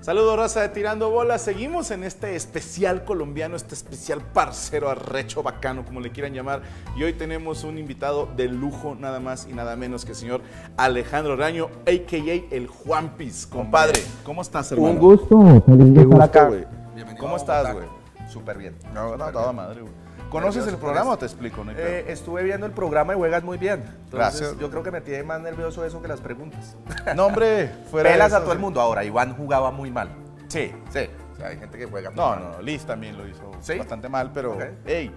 Saludos, raza de Tirando Bolas. Seguimos en este especial colombiano, este especial parcero arrecho bacano, como le quieran llamar. Y hoy tenemos un invitado de lujo, nada más y nada menos que el señor Alejandro Raño, a.k.a. el Juanpis. Compadre, ¿cómo estás, hermano? Un gusto, feliz de estar acá. güey. ¿Cómo estás, güey? Súper bien. No, no, toda madre, güey. ¿Conoces el programa o te explico? No? Eh, estuve viendo el programa y juegas muy bien. Entonces, Gracias. Yo creo que me tiene más nervioso eso que las preguntas. no, hombre, fuera Pelas a eso, todo el sí. mundo. Ahora, Iván jugaba muy mal. Sí. Sí. O sea, hay gente que juega muy No, mal. no, Liz también lo hizo ¿Sí? bastante mal, pero, Ok. hey,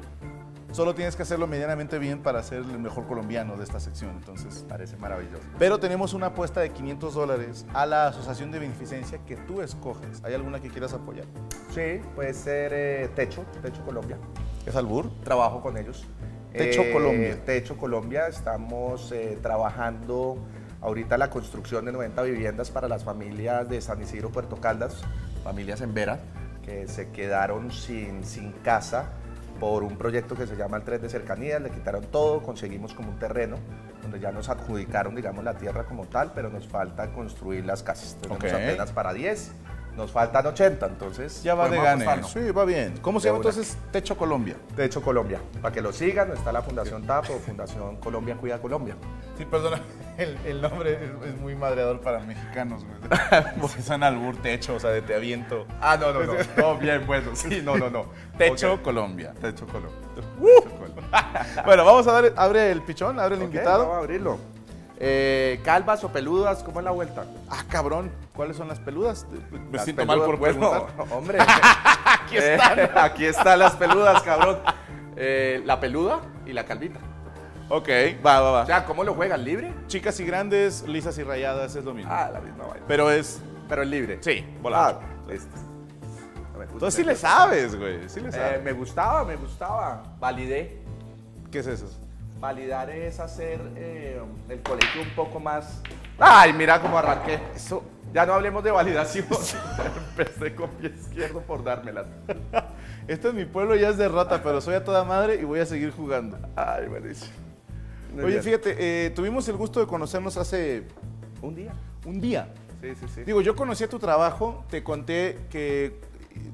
solo tienes que hacerlo medianamente bien para ser el mejor colombiano de esta sección, entonces. Parece maravilloso. Pero tenemos una apuesta de 500 dólares a la asociación de beneficencia que tú escoges. ¿Hay alguna que quieras apoyar? Sí, puede ser eh, Techo, Techo Colombia. ¿Es Albur? Trabajo con ellos. Techo Colombia. Techo Colombia. Estamos eh, trabajando ahorita la construcción de 90 viviendas para las familias de San Isidro, Puerto Caldas, familias en Vera, que se quedaron sin, sin casa por un proyecto que se llama el Tren de Cercanías. Le quitaron todo, conseguimos como un terreno donde ya nos adjudicaron, digamos, la tierra como tal, pero nos falta construir las casas. Tenemos Ok. apenas para 10, nos faltan 80, entonces... Ya va de gane. Sí, va bien. ¿Cómo se llama entonces Techo Colombia? De hecho, Colombia. Para que lo sigan, está la Fundación TAP o Fundación Colombia Cuida Colombia. Sí, perdona, el, el nombre es, es muy madreador para mexicanos, güey. Son albur techo, o sea, de te aviento. Ah, no, no, no. No, bien, bueno. Sí, no, no, no. Techo Ok. Colombia. Techo Colombia. Bueno, vamos a dar, abre el pichón, abre el invitado. Vamos a abrirlo. Eh, calvas o peludas, ¿cómo es la vuelta? Ah, cabrón, ¿cuáles son las peludas? Me Las siento peludas, mal por bueno, preguntar. Hombre. Aquí Eh, están. aquí están las peludas, cabrón. Eh, la peluda y la calvita. Ok, va, va, O va. sea, ¿cómo lo juegan? ¿Libre? Chicas y grandes, lisas y rayadas, es lo mismo. Ah, la misma vaina. Pero es. Pero es libre. Sí, volado. Ah, listo. Entonces sí le sabes, güey. Sí le Eh, sabes. me gustaba, me gustaba. Validé. ¿Qué es eso? Validar es hacer eh, el colegio un poco más. ¡Ay, mira cómo arranqué! Eso. Ya no hablemos de validación. Empecé con pie izquierdo por dármelas. Esto en mi pueblo ya es de rata, pero soy a toda madre y voy a seguir jugando. Ay, buenísimo. Muy Oye, bien. fíjate, eh, tuvimos el gusto de conocernos hace Un día. un día. Sí, sí, sí. Digo, yo conocí tu trabajo, te conté que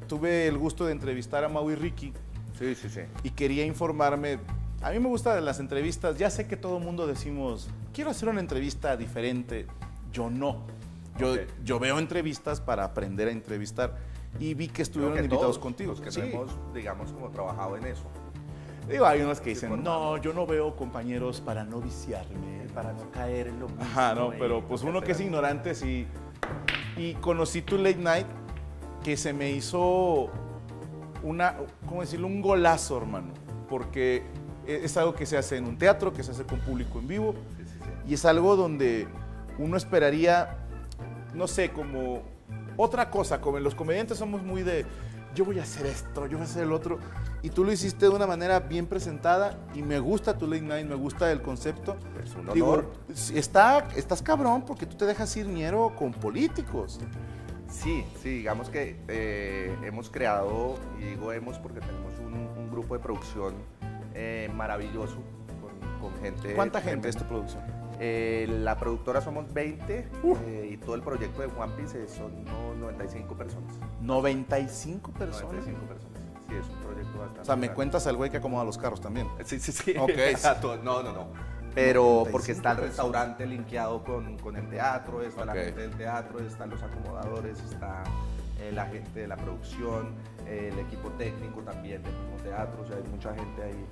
tuve el gusto de entrevistar a Mau y Ricky sí, sí, sí. y quería informarme. A mí me gustan las entrevistas, ya sé que todo el mundo decimos, quiero hacer una entrevista diferente. Yo no. Yo, yo veo entrevistas para aprender a entrevistar y vi que estuvieron que invitados todos contigo. Los que Sí. no hemos, digamos, como trabajado en eso. Digo, hay unos que dicen, no, yo no veo compañeros para no viciarme, para no caer en lo mismo. Ajá, no, pero pues uno que es ignorante, sí. Y conocí tu late night, que se me hizo una, ¿cómo decirlo? Un golazo, hermano. Porque es algo que se hace en un teatro, que se hace con público en vivo. Y es algo donde uno esperaría, no sé, como otra cosa, como los comediantes somos muy de, yo voy a hacer esto, yo voy a hacer el otro, y tú lo hiciste de una manera bien presentada y me gusta tu late night, me gusta el concepto. Es un Digo, honor. si está, estás cabrón porque tú te dejas ir ñero con políticos. Sí, sí, digamos que eh, hemos creado, y digo hemos porque tenemos un, un grupo de producción eh, maravilloso con, con gente. ¿Cuánta gente es tu producción? Eh, la productora somos 20 eh, y todo el proyecto de One Piece son unos 95 personas. 95 personas. 95 personas. Sí, es un proyecto bastante. O sea, me grande. cuentas al güey que acomoda los carros también. Sí, sí, sí. Ok. Exacto. No, no, no. Pero 95 porque está el restaurante linkeado con, con el teatro, está Ok. la gente del teatro, están los acomodadores, está eh, la gente de la producción, eh, el equipo técnico también del mismo teatro, o sea, hay mucha gente ahí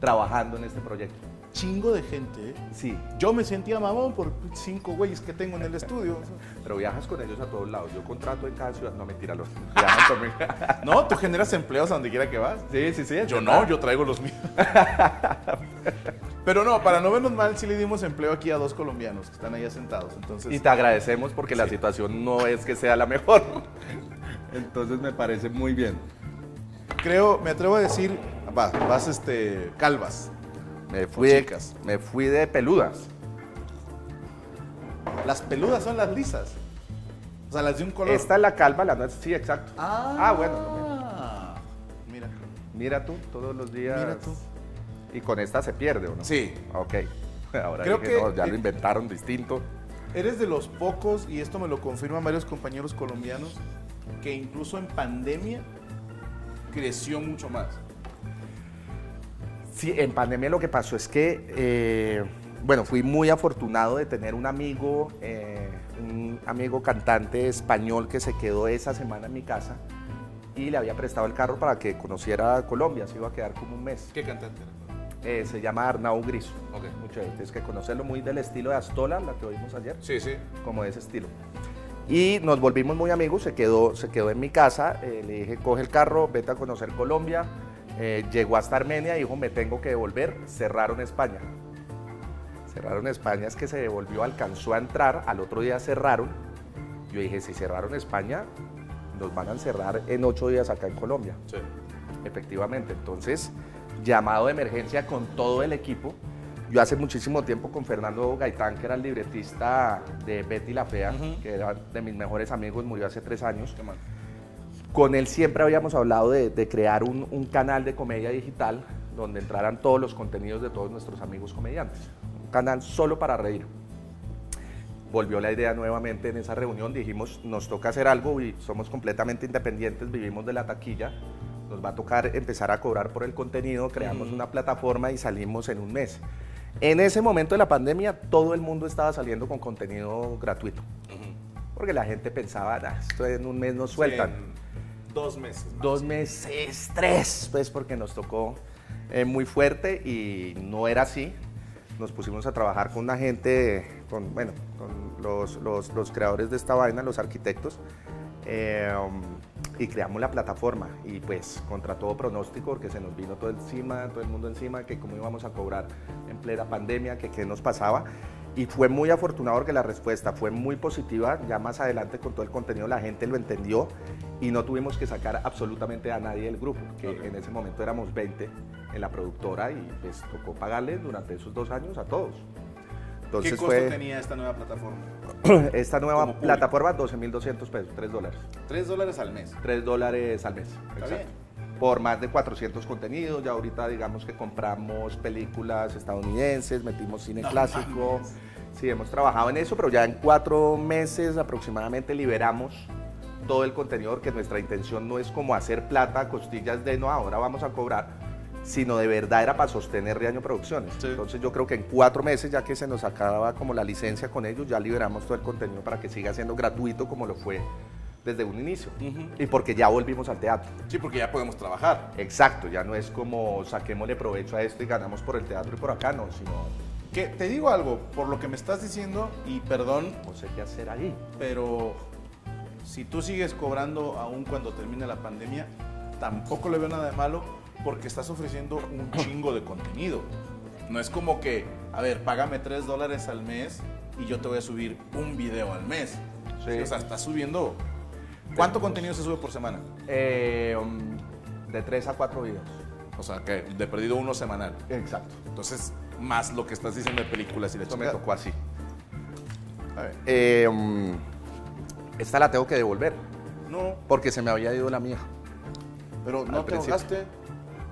trabajando en este proyecto. Chingo de gente. Sí, Yo me sentía mamón por cinco güeyes que tengo en el estudio. pero viajas con ellos a todos lados. Yo contrato en cada ciudad, no mentira, los viajan conmigo. No, tú generas empleos a donde quiera que vas. Sí, sí, sí. Yo verdad. no, yo traigo los míos. Pero no, para no vernos mal, sí le dimos empleo aquí a dos colombianos que están ahí sentados. Entonces, Y te agradecemos porque la situación no es que sea la mejor. Entonces me parece muy bien. creo, me atrevo a decir, va, vas este, calvas. Me fui, de, me fui de peludas. Las peludas son las lisas. O sea, las de un color. Esta es la calva, la nuestra. Sí, exacto. Ah, Ah, bueno, no, Mira. Mira tú, todos los días. Mira tú. Y con esta se pierde, ¿o no? Sí. Ok. Ahora Creo dije, que- no, ya lo inventaron distinto. Eres de los pocos, y esto me lo confirman varios compañeros colombianos, que incluso en pandemia creció mucho más. Sí, en pandemia lo que pasó es que, eh, bueno, fui muy afortunado de tener un amigo, eh, un amigo cantante español que se quedó esa semana en mi casa y le había prestado el carro para que conociera Colombia, se iba a quedar como un mes. ¿Qué cantante era? Eh, se llama Arnau Griso. Ok. Mucho tienes que conocerlo muy del estilo de Astola, la que oímos ayer, Sí, sí. como de ese estilo. Y nos volvimos muy amigos, se quedó, se quedó en mi casa, eh, le dije, coge el carro, vete a conocer Colombia. Eh, llegó hasta Armenia, dijo, me tengo que devolver, cerraron España. Cerraron España, es que se devolvió, alcanzó a entrar, al otro día cerraron. Yo dije, si cerraron España, nos van a encerrar en ocho días acá en Colombia. Sí. Efectivamente, entonces, llamado de emergencia con todo el equipo. Yo hace muchísimo tiempo con Fernando Gaitán, que era el libretista de Betty la Fea, que era de mis mejores amigos, murió hace tres años. Qué mal. Con él siempre habíamos hablado de, de crear un, un canal de comedia digital donde entraran todos los contenidos de todos nuestros amigos comediantes. Un canal solo para reír. Volvió la idea nuevamente en esa reunión, dijimos, nos toca hacer algo y somos completamente independientes, vivimos de la taquilla, nos va a tocar empezar a cobrar por el contenido, creamos una plataforma y salimos en un mes. En ese momento de la pandemia, todo el mundo estaba saliendo con contenido gratuito, porque la gente pensaba, "Ah, esto en un mes nos sueltan. Sí, dos meses. Dos meses, tres, pues porque nos tocó eh, muy fuerte y no era así. Nos pusimos a trabajar con una gente, con, bueno, con los, los- los creadores de esta vaina, los arquitectos, eh, y creamos la plataforma. Y pues contra todo pronóstico, porque se nos vino todo encima, todo el mundo encima, que cómo íbamos a cobrar en plena pandemia, que qué nos pasaba. Y fue muy afortunado porque la respuesta fue muy positiva. Ya más adelante con todo el contenido la gente lo entendió y no tuvimos que sacar absolutamente a nadie del grupo, que en ese momento éramos 20 en la productora y pues tocó pagarle durante esos dos años a todos. ¿Qué Entonces costo fue tenía esta nueva plataforma? esta nueva plataforma 12.200 pesos, 3 dólares. Tres dólares al mes. 3 dólares al mes. Está bien. Por más de 400 contenidos, ya ahorita digamos que compramos películas estadounidenses, metimos cine No clásico. mames. Sí, hemos trabajado en eso, pero ya en cuatro meses aproximadamente liberamos todo el contenido, porque nuestra intención no es como hacer plata costillas de no, ahora vamos a cobrar, sino de verdad era para sostener Riaño Producciones. Sí. Entonces yo creo que en cuatro meses, ya que se nos acababa como la licencia con ellos, ya liberamos todo el contenido para que siga siendo gratuito como lo fue desde un inicio. Ujú. Y porque ya volvimos al teatro. Sí, porque ya podemos trabajar. Exacto, ya no es como saquémosle provecho a esto y ganamos por el teatro y por acá, no, sino Que te digo algo, por lo que me estás diciendo, y perdón, no sé qué hacer ahí. pero si tú sigues cobrando aún cuando termine la pandemia, tampoco le veo nada de malo porque estás ofreciendo un chingo de contenido. No es como que, a ver, págame 3 dólares al mes y yo te voy a subir un video al mes. Sí, o sea, estás subiendo... ¿Cuánto contenido se sube por semana? Eh, um, de tres a cuatro videos. O sea, que de perdido uno semanal. Exacto. Entonces, más lo que estás diciendo de películas y de Esto me tocó así. A ver. Eh, um, esta la tengo que devolver No, porque se me había ido la mía, pero no Al te principio. ahogaste.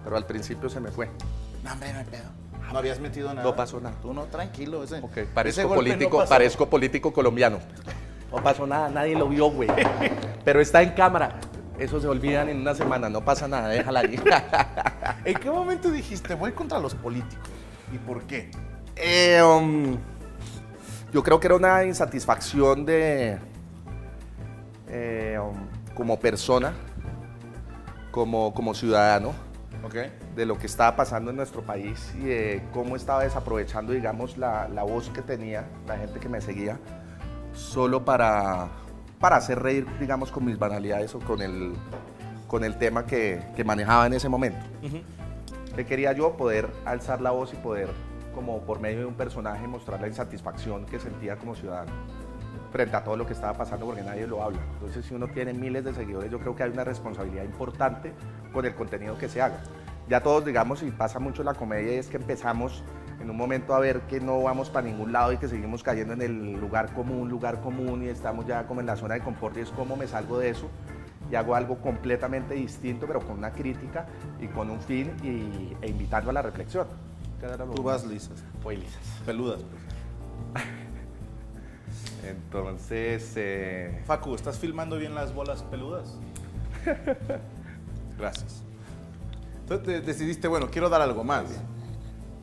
pero al principio se me fue. No, hombre, no hay pedo. No habías metido nada. No pasó nada. Tú no, tranquilo. Ese, Ok, ese parezco político, parezco político colombiano. No pasó nada, nadie lo vio, güey. Pero está en cámara. Eso se olvidan en una semana, no pasa nada, déjala ahí. ¿En qué momento dijiste voy contra los políticos? ¿Y por qué? Eh, um, yo creo que era una insatisfacción de eh, um, como persona, como, como ciudadano, de lo que estaba pasando en nuestro país y de cómo estaba desaprovechando, digamos, la, la voz que tenía la gente que me seguía, solo para, para hacer reír, digamos, con mis banalidades o con el, con el tema que, que manejaba en ese momento. ¿Qué quería yo? Poder alzar la voz y poder, como por medio de un personaje, mostrar la insatisfacción que sentía como ciudadano frente a todo lo que estaba pasando porque nadie lo habla. Entonces, si uno tiene miles de seguidores, yo creo que hay una responsabilidad importante con el contenido que se haga. Ya todos, digamos, y pasa mucho la comedia, y es que empezamos en un momento a ver que no vamos para ningún lado y que seguimos cayendo en el lugar común, lugar común, y estamos ya como en la zona de confort y es cómo me salgo de eso y hago algo completamente distinto, pero con una crítica y con un fin y, e invitando a la reflexión. ¿Qué era lo Tú vas lisas. Voy lisas. Peludas. pues. Entonces, eh, Facu, ¿estás filmando bien las bolas peludas? Gracias. Entonces te- decidiste, bueno, quiero dar algo más.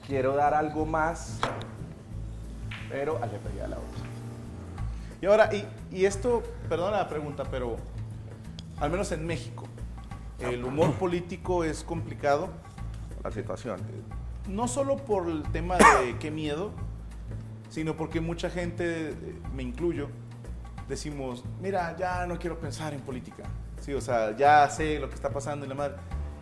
Quiero dar algo más, pero le pegué a la otra. Y ahora, y, y esto, perdona la pregunta, pero al menos en México, el humor político es complicado, La situación. no solo por el tema de qué miedo, sino porque mucha gente, eh, me incluyo, decimos, mira, ya no quiero pensar en política. Sí, o sea, ya sé lo que está pasando en la madre.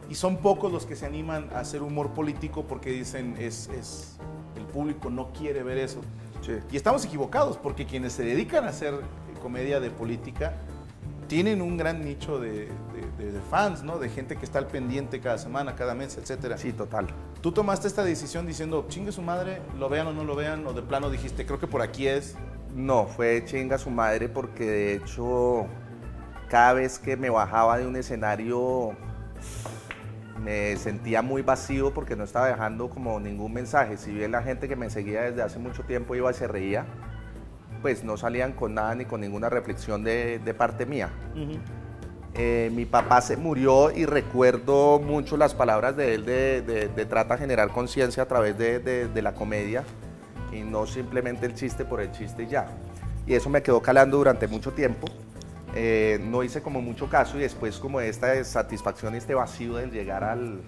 Y son pocos los que se animan a hacer humor político porque dicen, es, es el público no quiere ver eso. Sí. Y estamos equivocados porque quienes se dedican a hacer comedia de política tienen un gran nicho de, de- de- de fans, ¿no? De gente que está al pendiente cada semana, cada mes, etcétera. Sí, total. Tú tomaste esta decisión diciendo, chingue su madre, lo vean o no lo vean, o de plano dijiste, creo que por aquí es. No, fue chinga su madre porque de hecho cada vez que me bajaba de un escenario me sentía muy vacío porque no estaba dejando como ningún mensaje. Si bien la gente que me seguía desde hace mucho tiempo iba y se reía, pues no salían con nada ni con ninguna reflexión de, de parte mía. Eh, mi papá se murió y recuerdo mucho las palabras de él de, de- de trata de generar conciencia a través de, la comedia y no simplemente el chiste por el chiste y ya. Y eso me quedó calando durante mucho tiempo. Eh, no hice como mucho caso y después como esta satisfacción, este vacío del llegar al,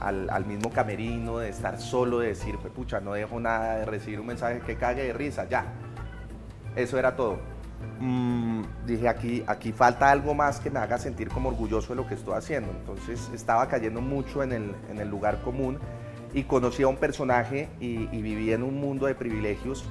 al, mismo camerino, de estar solo, de decir, "Fue pucha, no dejo nada, de recibir un mensaje que cague de risa, ya. Eso era todo. Mm, dije, aquí, aquí falta algo más que me haga sentir como orgulloso de lo que estoy haciendo. Entonces estaba cayendo mucho en el, en el lugar común y conocí a un personaje y, y viví en un mundo de privilegios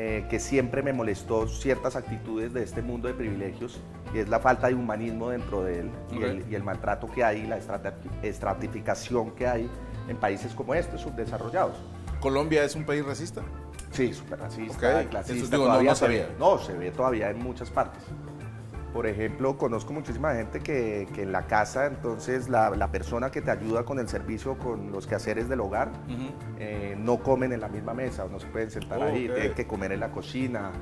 eh, que siempre me molestó ciertas actitudes de este mundo de privilegios y es la falta de humanismo dentro de él y, el, y el maltrato que hay, la estrati- estratificación que hay en países como estos, subdesarrollados. ¿Colombia es un país racista? Sí, súper racista, Ok, clasista. eso digo, no- no se ve. No, se ve todavía en muchas partes. Por ejemplo, conozco muchísima gente que, que en la casa, entonces la, la persona que te ayuda con el servicio, con los quehaceres del hogar, eh, no comen en la misma mesa o no se pueden sentar Oh, ahí, tienen que comer en la cocina.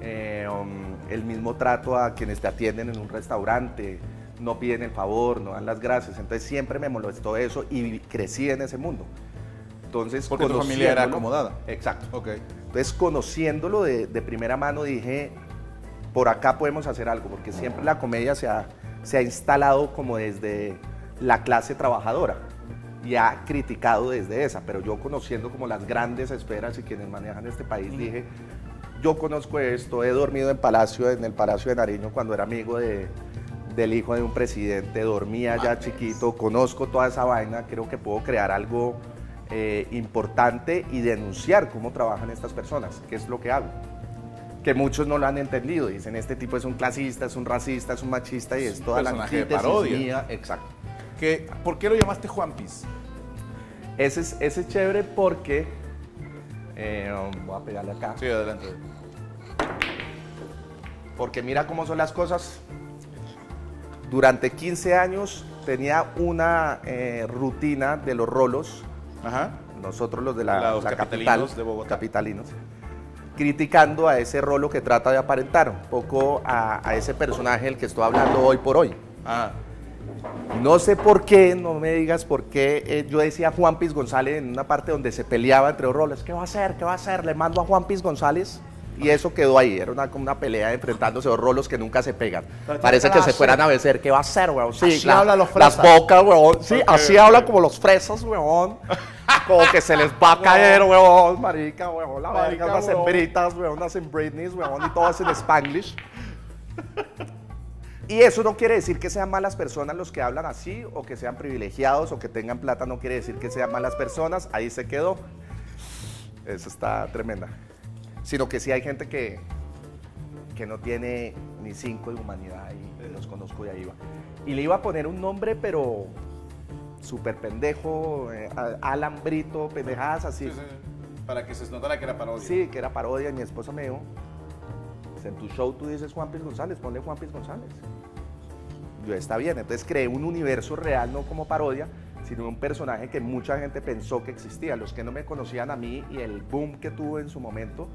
Eh, um, el mismo trato a quienes te atienden en un restaurante, no piden el favor, no dan las gracias. Entonces siempre me molestó eso y crecí en ese mundo. Entonces, Porque tu familia era acomodada. Exacto. Ok. Entonces, conociéndolo de, de primera mano, dije, por acá podemos hacer algo, porque siempre la comedia se ha, se ha instalado como desde la clase trabajadora y ha criticado desde esa, pero yo conociendo como las grandes esferas y quienes manejan este país, dije, yo conozco esto, he dormido en Palacio, en el Palacio de Nariño cuando era amigo de, del hijo de un presidente, dormía ya chiquito, conozco toda esa vaina, creo que puedo crear algo eh, importante y denunciar cómo trabajan estas personas, que es lo que hago. Que muchos no lo han entendido, dicen este tipo es un clasista, es un racista, es un machista y es un toda la de parodia. mía. Exacto. ¿Qué- ¿Por qué lo llamaste Juan Piz? Ese es, ese es chévere porque, eh, voy a pegarle acá, Sí, adelante. porque mira cómo son las cosas. Durante 15 años tenía una eh, rutina de los rolos Ajá. nosotros los de la, Los la capitalinos capital, de Bogotá. capitalinos, criticando a ese rolo que trata de aparentar, un poco a, a ese personaje del que estoy hablando hoy por hoy. Ah, No sé por qué, no me digas por qué eh, yo decía Juan Piz González en una parte donde se peleaba entre los roles. ¿Qué va a hacer? ¿Qué va a hacer? Le mando a Juan Piz González. Y eso quedó ahí, era una, como una pelea enfrentándose dos rolos que nunca se pegan. Parece que se fueran a vencer. ¿Qué va a hacer, weón? Sí, Así la- hablan los Las fresas. bocas, weón. Sí, así ok. hablan como los fresas, weón. Como que se les va a caer, weón, marica, weón. La Marica, unas hembritas, weón, unas Britneys, weón, y todas en Spanglish. Y eso no quiere decir que sean malas personas los que hablan así, o que sean privilegiados, o que tengan plata, no quiere decir que sean malas personas. Ahí se quedó. Eso está tremenda. Sino que sí hay gente que, que no tiene ni cinco de humanidad y los conozco de ahí va. Y le iba a poner un nombre, pero súper pendejo, eh, a- Alan Brito, pendejadas así. sí, sí. Para que se notara que era parodia. Sí, que era parodia y mi esposa me dijo, "Pues en tu show tú dices Juan Piz González, ponle Juan Piz González. Yo, está bien, entonces creé un universo real, no como parodia, sino un personaje que mucha gente pensó que existía. Los que no me conocían a mí y el boom que tuvo en su momento,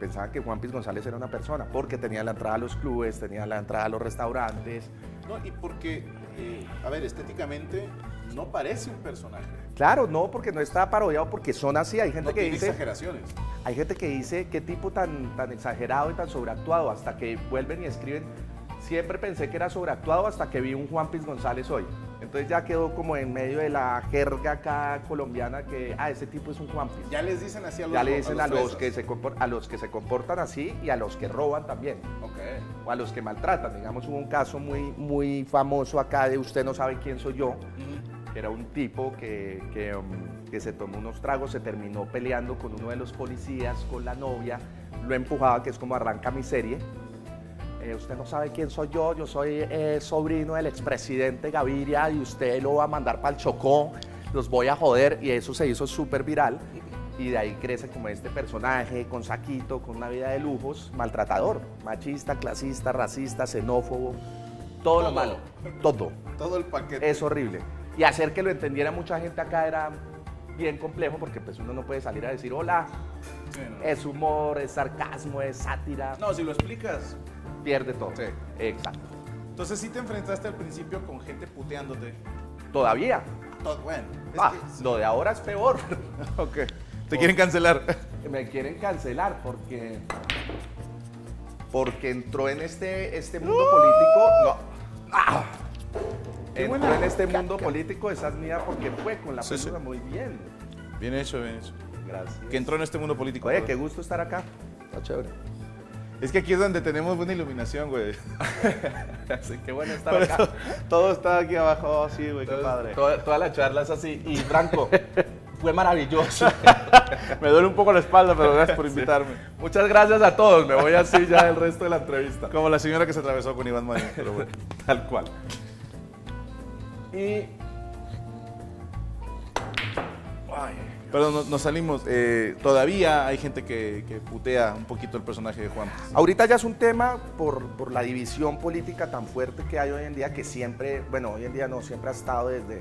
pensaban que Juan Piz González era una persona, porque tenía la entrada a los clubes, tenía la entrada a los restaurantes. No, y porque, eh, a ver, estéticamente no parece un personaje. Claro, no, porque no está parodiado, porque son así. Hay gente No que tiene dice, exageraciones. hay gente que dice qué tipo tan, tan exagerado y tan sobreactuado, hasta que vuelven y escriben. Siempre pensé que era sobreactuado hasta que vi un Juan Piz González hoy. Entonces ya quedó como en medio de la jerga acá colombiana que, ah, ese tipo es un Juan Piz. Ya les dicen así a los Ya le dicen a los, fresas. que se a los que se comportan así y a los que roban también. Ok. O a los que maltratan. Digamos, hubo un caso muy, muy famoso acá de usted no sabe quién soy yo. Que Era un tipo que, que, um, que se tomó unos tragos, se terminó peleando con uno de los policías, con la novia, lo empujaba, que es como arranca mi serie. Eh, usted no sabe quién soy yo, yo soy eh, sobrino del expresidente Gaviria y usted lo va a mandar para el Chocó, los voy a joder y eso se hizo súper viral y de ahí crece como este personaje con saquito, con una vida de lujos, maltratador, machista, clasista, racista, xenófobo, todo, lo malo, todo. Todo el paquete. Es horrible. Y hacer que lo entendiera mucha gente acá era bien complejo porque pues uno no puede salir a decir hola, Sí, ¿no? es humor, es sarcasmo, es sátira, No, si lo explicas. Pierde todo. Sí. Exacto. Entonces sí te enfrentaste al principio con gente puteándote. Todavía. Todo, bueno. es Ah, que- lo de ahora es peor. Ok. Te quieren cancelar. Me quieren cancelar porque porque entró en este, este mundo político. No. Ah. Entró buena en este mundo político, esa es mía porque fue con la Sí, sí. película muy bien. Bien hecho, bien hecho. Gracias. Que entró en este mundo político. Oye, qué gusto estar acá. Está chévere. Es que aquí es donde tenemos buena iluminación, güey. Así que bueno estar Por acá. eso, todo está aquí abajo, sí, güey, qué padre. Toda, toda la charla es así. Y Franco, fue maravilloso. Me duele un poco la espalda, pero gracias por invitarme. Muchas gracias a todos. Me voy así ya el resto de la entrevista. Como la señora que se atravesó con Iván Marín, pero bueno. Tal cual. Y Pero no- nos salimos. eh, todavía hay gente que, putea un poquito el personaje de Juan. ahorita ya es un tema por, por la división política tan fuerte que hay hoy en día, que siempre, bueno, hoy en día no, siempre ha estado desde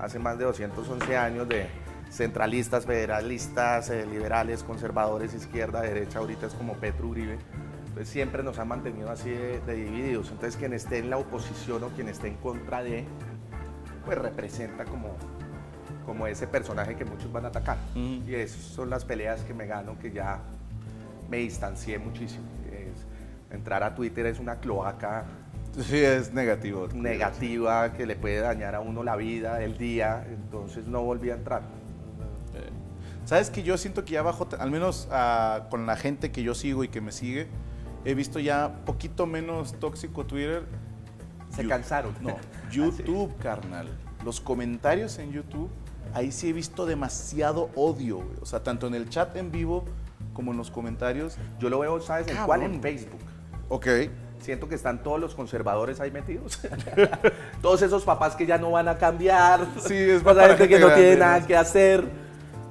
hace más de 211 años de centralistas, federalistas, eh, liberales, conservadores, izquierda, derecha, ahorita es como Petro Uribe. Entonces siempre nos han mantenido así de divididos. Entonces quien esté en la oposición o quien esté en contra de, pues representa como, como ese personaje que muchos van a atacar. Ujú. Y esas son las peleas que me gano, que ya me distancié muchísimo. Es- entrar a Twitter es una cloaca Sí, es negativo. negativa que le puede dañar a uno la vida, el día, entonces no volví a entrar. Eh, Sabes que yo siento que ya bajo, al menos ah, con la gente que yo sigo y que me sigue, he visto ya poquito menos tóxico Twitter. Se Yu- cansaron. No, YouTube, carnal. Los comentarios en YouTube, ahí sí he visto demasiado odio. güey. O sea, tanto en el chat en vivo como en los comentarios. Yo lo veo, ¿sabes en cuál? En. Facebook. Ok. Siento que están todos los conservadores ahí metidos. todos esos papás que ya no van a cambiar. Sí, es la gente que no tiene nada que hacer.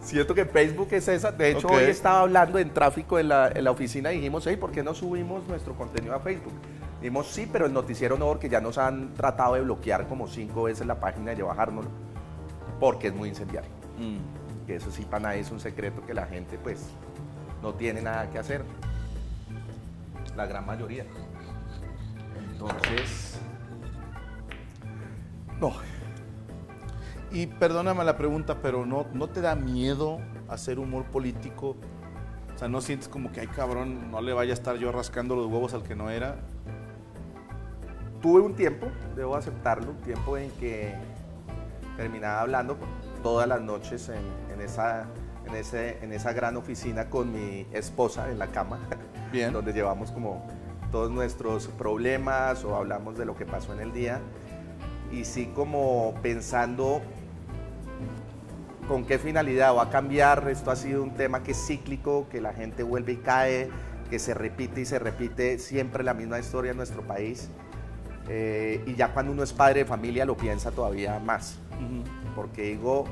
Siento que Facebook es esa. De hecho, hoy estaba hablando en tráfico en la, en la oficina y dijimos, hey, ¿por qué no subimos nuestro contenido a Facebook? Dijimos, sí, pero el noticiero no, porque ya nos han tratado de bloquear como cinco veces la página y de bajárnoslo. Porque es muy incendiario. Mm. Que eso sí para nadie es un secreto que la gente pues no tiene nada que hacer. La gran mayoría. Entonces, no. Y perdóname la pregunta, pero ¿no, ¿no te da miedo hacer humor político? O sea, ¿no sientes como que, ay cabrón, no le vaya a estar yo rascando los huevos al que no era? Tuve un tiempo, debo aceptarlo, un tiempo en que terminaba hablando todas las noches en, en esa, en, ese, en esa gran oficina con mi esposa en la cama, Bien. donde llevamos como todos nuestros problemas o hablamos de lo que pasó en el día. Y sí como pensando con qué finalidad va a cambiar. Esto ha sido un tema que es cíclico, que la gente vuelve y cae, que se repite y se repite siempre la misma historia en nuestro país. Eh, y ya cuando uno es padre de familia lo piensa todavía más, porque digo,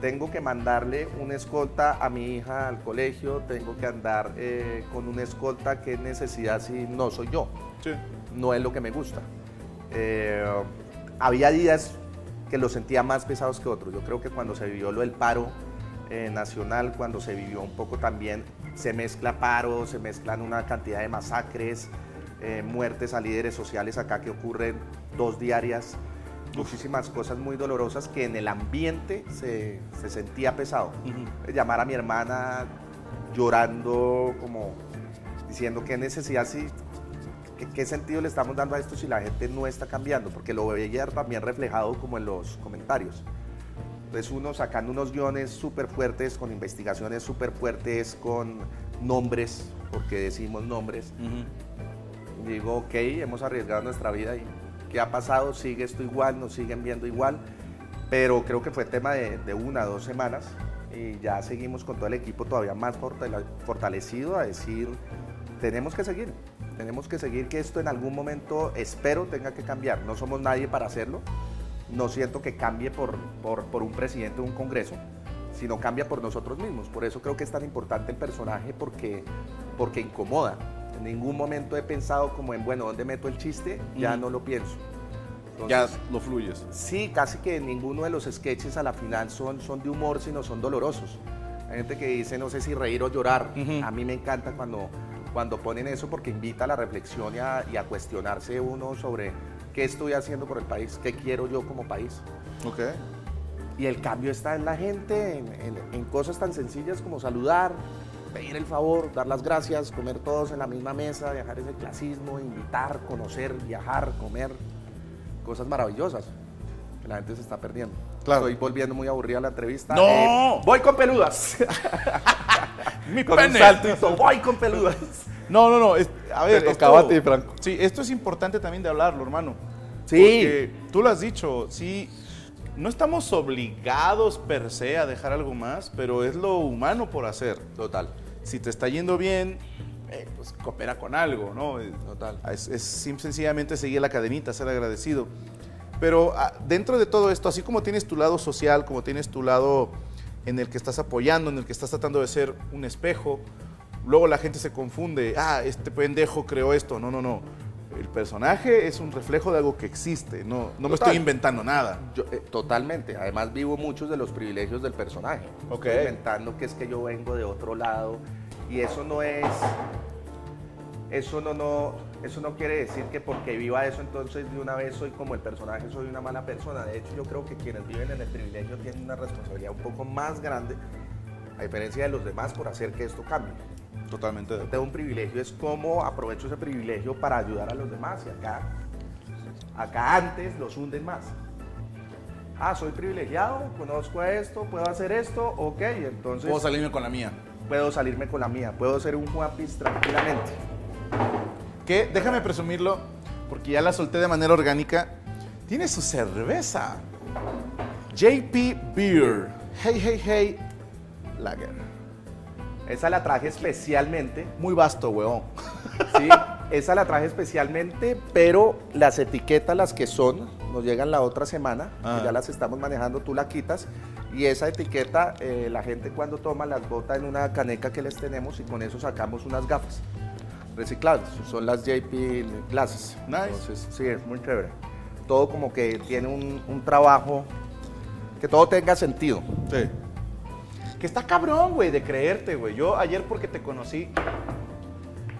tengo que mandarle una escolta a mi hija al colegio, tengo que andar eh, con una escolta, qué necesidad si no soy yo Sí. no es lo que me gusta. Eh, había días que los sentía más pesados que otros. Yo creo que cuando se vivió lo del paro, eh, nacional, cuando se vivió un poco también, se mezcla paro, se mezclan una cantidad de masacres, muertes a líderes sociales acá que ocurren dos diarias, muchísimas cosas muy dolorosas que en el ambiente se, se sentía pesado. Llamar a mi hermana llorando, como diciendo qué necesidad, si, qué, qué sentido le estamos dando a esto si la gente no está cambiando, porque lo veía también reflejado como en los comentarios. Entonces uno sacando unos guiones súper fuertes, con investigaciones súper fuertes, con nombres, porque decimos nombres. Digo, ok, hemos arriesgado nuestra vida y ¿qué ha pasado? ¿Sigue esto igual? ¿Nos siguen viendo igual? Pero creo que fue tema de, de una, dos semanas y ya seguimos con todo el equipo todavía más fortale- fortalecido a decir, tenemos que seguir, tenemos que seguir que esto en algún momento espero tenga que cambiar. No somos nadie para hacerlo, no siento que cambie por, por, por un presidente o un congreso, sino cambia por nosotros mismos. Por eso creo que es tan importante el personaje porque, porque incomoda. En ningún momento he pensado como en, bueno, ¿dónde meto el chiste? Ya Ujú. no lo pienso. Ya Entonces, lo fluyes. Sí, casi que ninguno de los sketches a la final son, son de humor, sino son dolorosos. Hay gente que dice, no sé si reír o llorar. Ujú. A mí me encanta cuando, cuando ponen eso porque invita a la reflexión y a, y a cuestionarse uno sobre qué estoy haciendo por el país, qué quiero yo como país. Ok. Y el cambio está en la gente, en, en- en cosas tan sencillas como saludar, pedir el favor, dar las gracias, comer todos en la misma mesa, dejar ese clasismo, invitar, conocer, viajar, comer, cosas maravillosas que la gente se está perdiendo. Claro. Estoy volviendo muy aburrida la entrevista. ¡No! Eh, voy con peludas. Mi con un salto y todo, voy con peludas. No, no, no. es- a ver. Te tocaba a ti, Franco. Sí, esto es importante también de hablarlo, hermano. Sí. Porque tú lo has dicho, sí. No estamos obligados per se a dejar algo más, pero es lo humano por hacer. Total. Si te está yendo bien, eh, pues coopera con algo, ¿no? Eh, Total. Es, es sencillamente seguir la cadenita, ser agradecido. Pero ah, dentro de todo esto, así como tienes tu lado social, como tienes tu lado en el que estás apoyando, en el que estás tratando de ser un espejo, luego la gente se confunde, ah, este pendejo creó esto. No, no, no. El personaje es un reflejo de algo que existe, no, no me estoy inventando nada. Yo, eh, totalmente. Además vivo muchos de los privilegios del personaje. Ok. Estoy inventando que es que yo vengo de otro lado y eso no es, eso no, no, eso no quiere decir que porque viva eso entonces de una vez soy como el personaje, soy una mala persona. De hecho yo creo que quienes viven en el privilegio tienen una responsabilidad un poco más grande, a diferencia de los demás, por hacer que esto cambie. Totalmente de tengo un privilegio, es cómo aprovecho ese privilegio para ayudar a los demás y acá, acá antes los hunden más. Ah, soy privilegiado, conozco esto, puedo hacer esto, ok, entonces Puedo salirme con la mía. puedo salirme con la mía, puedo ser un Juanpis tranquilamente. Que déjame presumirlo, porque ya la solté de manera orgánica. Tiene su cerveza. JP Beer. Hey, hey, hey. Lager. Esa la traje especialmente, Muy vasto, weón. sí, esa la traje especialmente, pero las etiquetas, las que son, nos llegan la otra semana, que Ah. ya las estamos manejando, tú la quitas, y esa etiqueta, eh, la gente cuando toma las bota en una caneca que les tenemos y con eso sacamos unas gafas reciclables, son las JP Glasses. Nice. Entonces, sí, es muy chévere. Todo como que tiene un, un trabajo, que todo tenga sentido. Sí. Que está cabrón, güey, de creerte, güey. Yo ayer porque te conocí,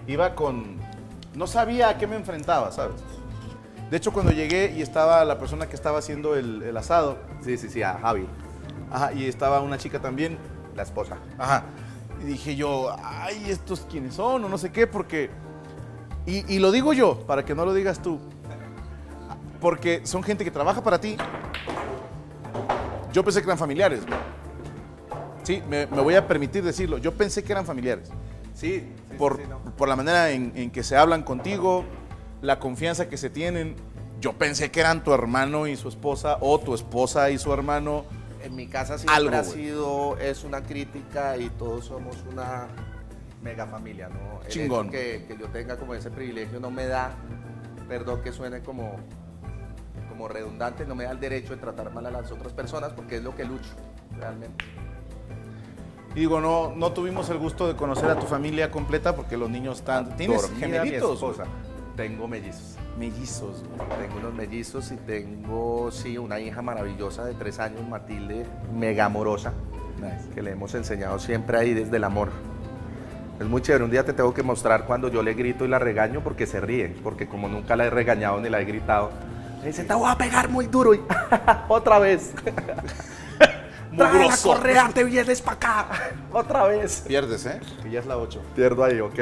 iba con... No sabía a qué me enfrentaba, ¿sabes? De hecho, cuando llegué y estaba la persona que estaba haciendo el, el asado, Sí, sí, sí, a Javi, ajá, y estaba una chica también, la esposa. Ajá. Y dije yo, ay, ¿estos quiénes son? O no sé qué, porque... Y, y lo digo yo, para que no lo digas tú. Porque son gente que trabaja para ti. Yo pensé que eran familiares. güey. Sí, me, me voy a permitir decirlo. Yo pensé que eran familiares. Sí, sí, Por, sí, sí, no. por la manera en, en que se hablan contigo, la confianza que se tienen. Yo pensé que eran tu hermano y su esposa, o tu esposa y su hermano. En mi casa siempre Algo, ha sido, es una crítica y todos somos una mega familia, ¿no? El Chingón. que, que yo tenga como ese privilegio no me da, perdón que suene como, como redundante, no me da el derecho de tratar mal a las otras personas porque es lo que lucho, realmente. Y digo, no, no tuvimos el gusto de conocer a tu familia completa porque los niños están. ¿Tienes Dormida mi gemelitos? Tengo mellizos. Mellizos. Tengo unos mellizos y tengo, sí, una hija maravillosa de tres años, Matilde, mega amorosa. que le hemos enseñado siempre ahí desde el amor. Es muy chévere. Un día te tengo que mostrar cuando yo le grito y la regaño porque se ríe, porque como nunca la he regañado ni la he gritado, me dice, te voy a pegar muy duro y otra vez. Trae la correa, te vienes para acá. Otra vez. Pierdes, ¿eh? Que ya es la 8. Pierdo ahí, ok.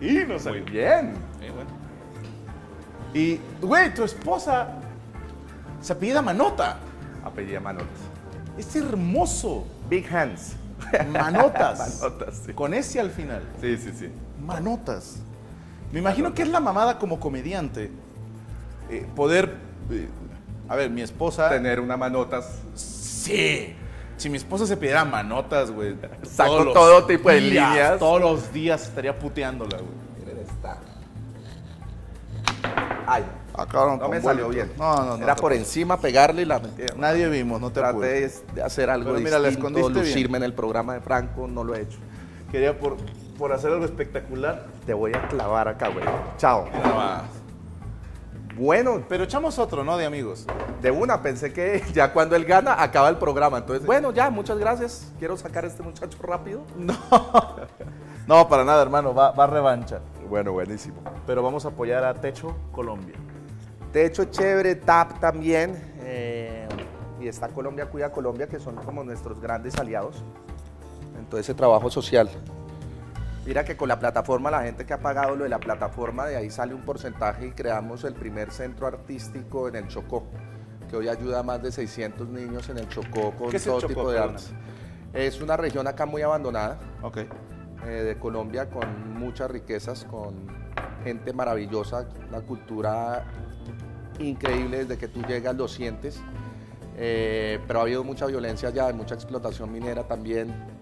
Y no Muy salió. bien. Eh, bueno. Y, güey, tu esposa se apellida Manota. Apellida Manotas. Es hermoso. Big Hands. Manotas. Manotas, sí. Con ese al final. Sí, sí, sí. Manotas. Me imagino que es la mamada como comediante. eh, poder. eh, a ver, mi esposa. Tener una Manotas. Sí. Si mi esposa se pidiera manotas, güey. Saco los todo tipo de días, líneas. Todos los días estaría puteándola, güey. Miren esta. Ay, cabrón, no con me salió vuelto. bien. No, no, no. Era por encima pegarle y la metí. Nadie vimos, no te Traté apures. de hacer algo Pero mira, la distinto, escondiste bien. lucirme en el programa de Franco, no lo he hecho. Quería por, por hacer algo espectacular. Te voy a clavar acá, güey. Chao. Nada más. Bueno, Pero echamos otro, ¿no? De amigos. de una, pensé que ya cuando él gana, acaba el programa. Entonces, bueno, ya, muchas gracias. Quiero sacar a este muchacho rápido. No, para nada, hermano. Va, va revancha. Bueno, buenísimo. Pero vamos a apoyar a Techo Colombia. Techo chévere, TAP también. eh, y está Colombia Cuida Colombia, que son como nuestros grandes aliados en todo ese trabajo social. Mira que con la plataforma, la gente que ha pagado lo de la plataforma, de ahí sale un porcentaje y creamos el primer centro artístico en el Chocó, que hoy ayuda a más de 600 niños en el Chocó con ¿Qué es el todo Chocó, tipo de artes. Es una región acá muy abandonada eh, de Colombia con muchas riquezas, con gente maravillosa, una cultura increíble desde que tú llegas lo sientes, Eh, pero ha habido mucha violencia ya, mucha explotación minera también.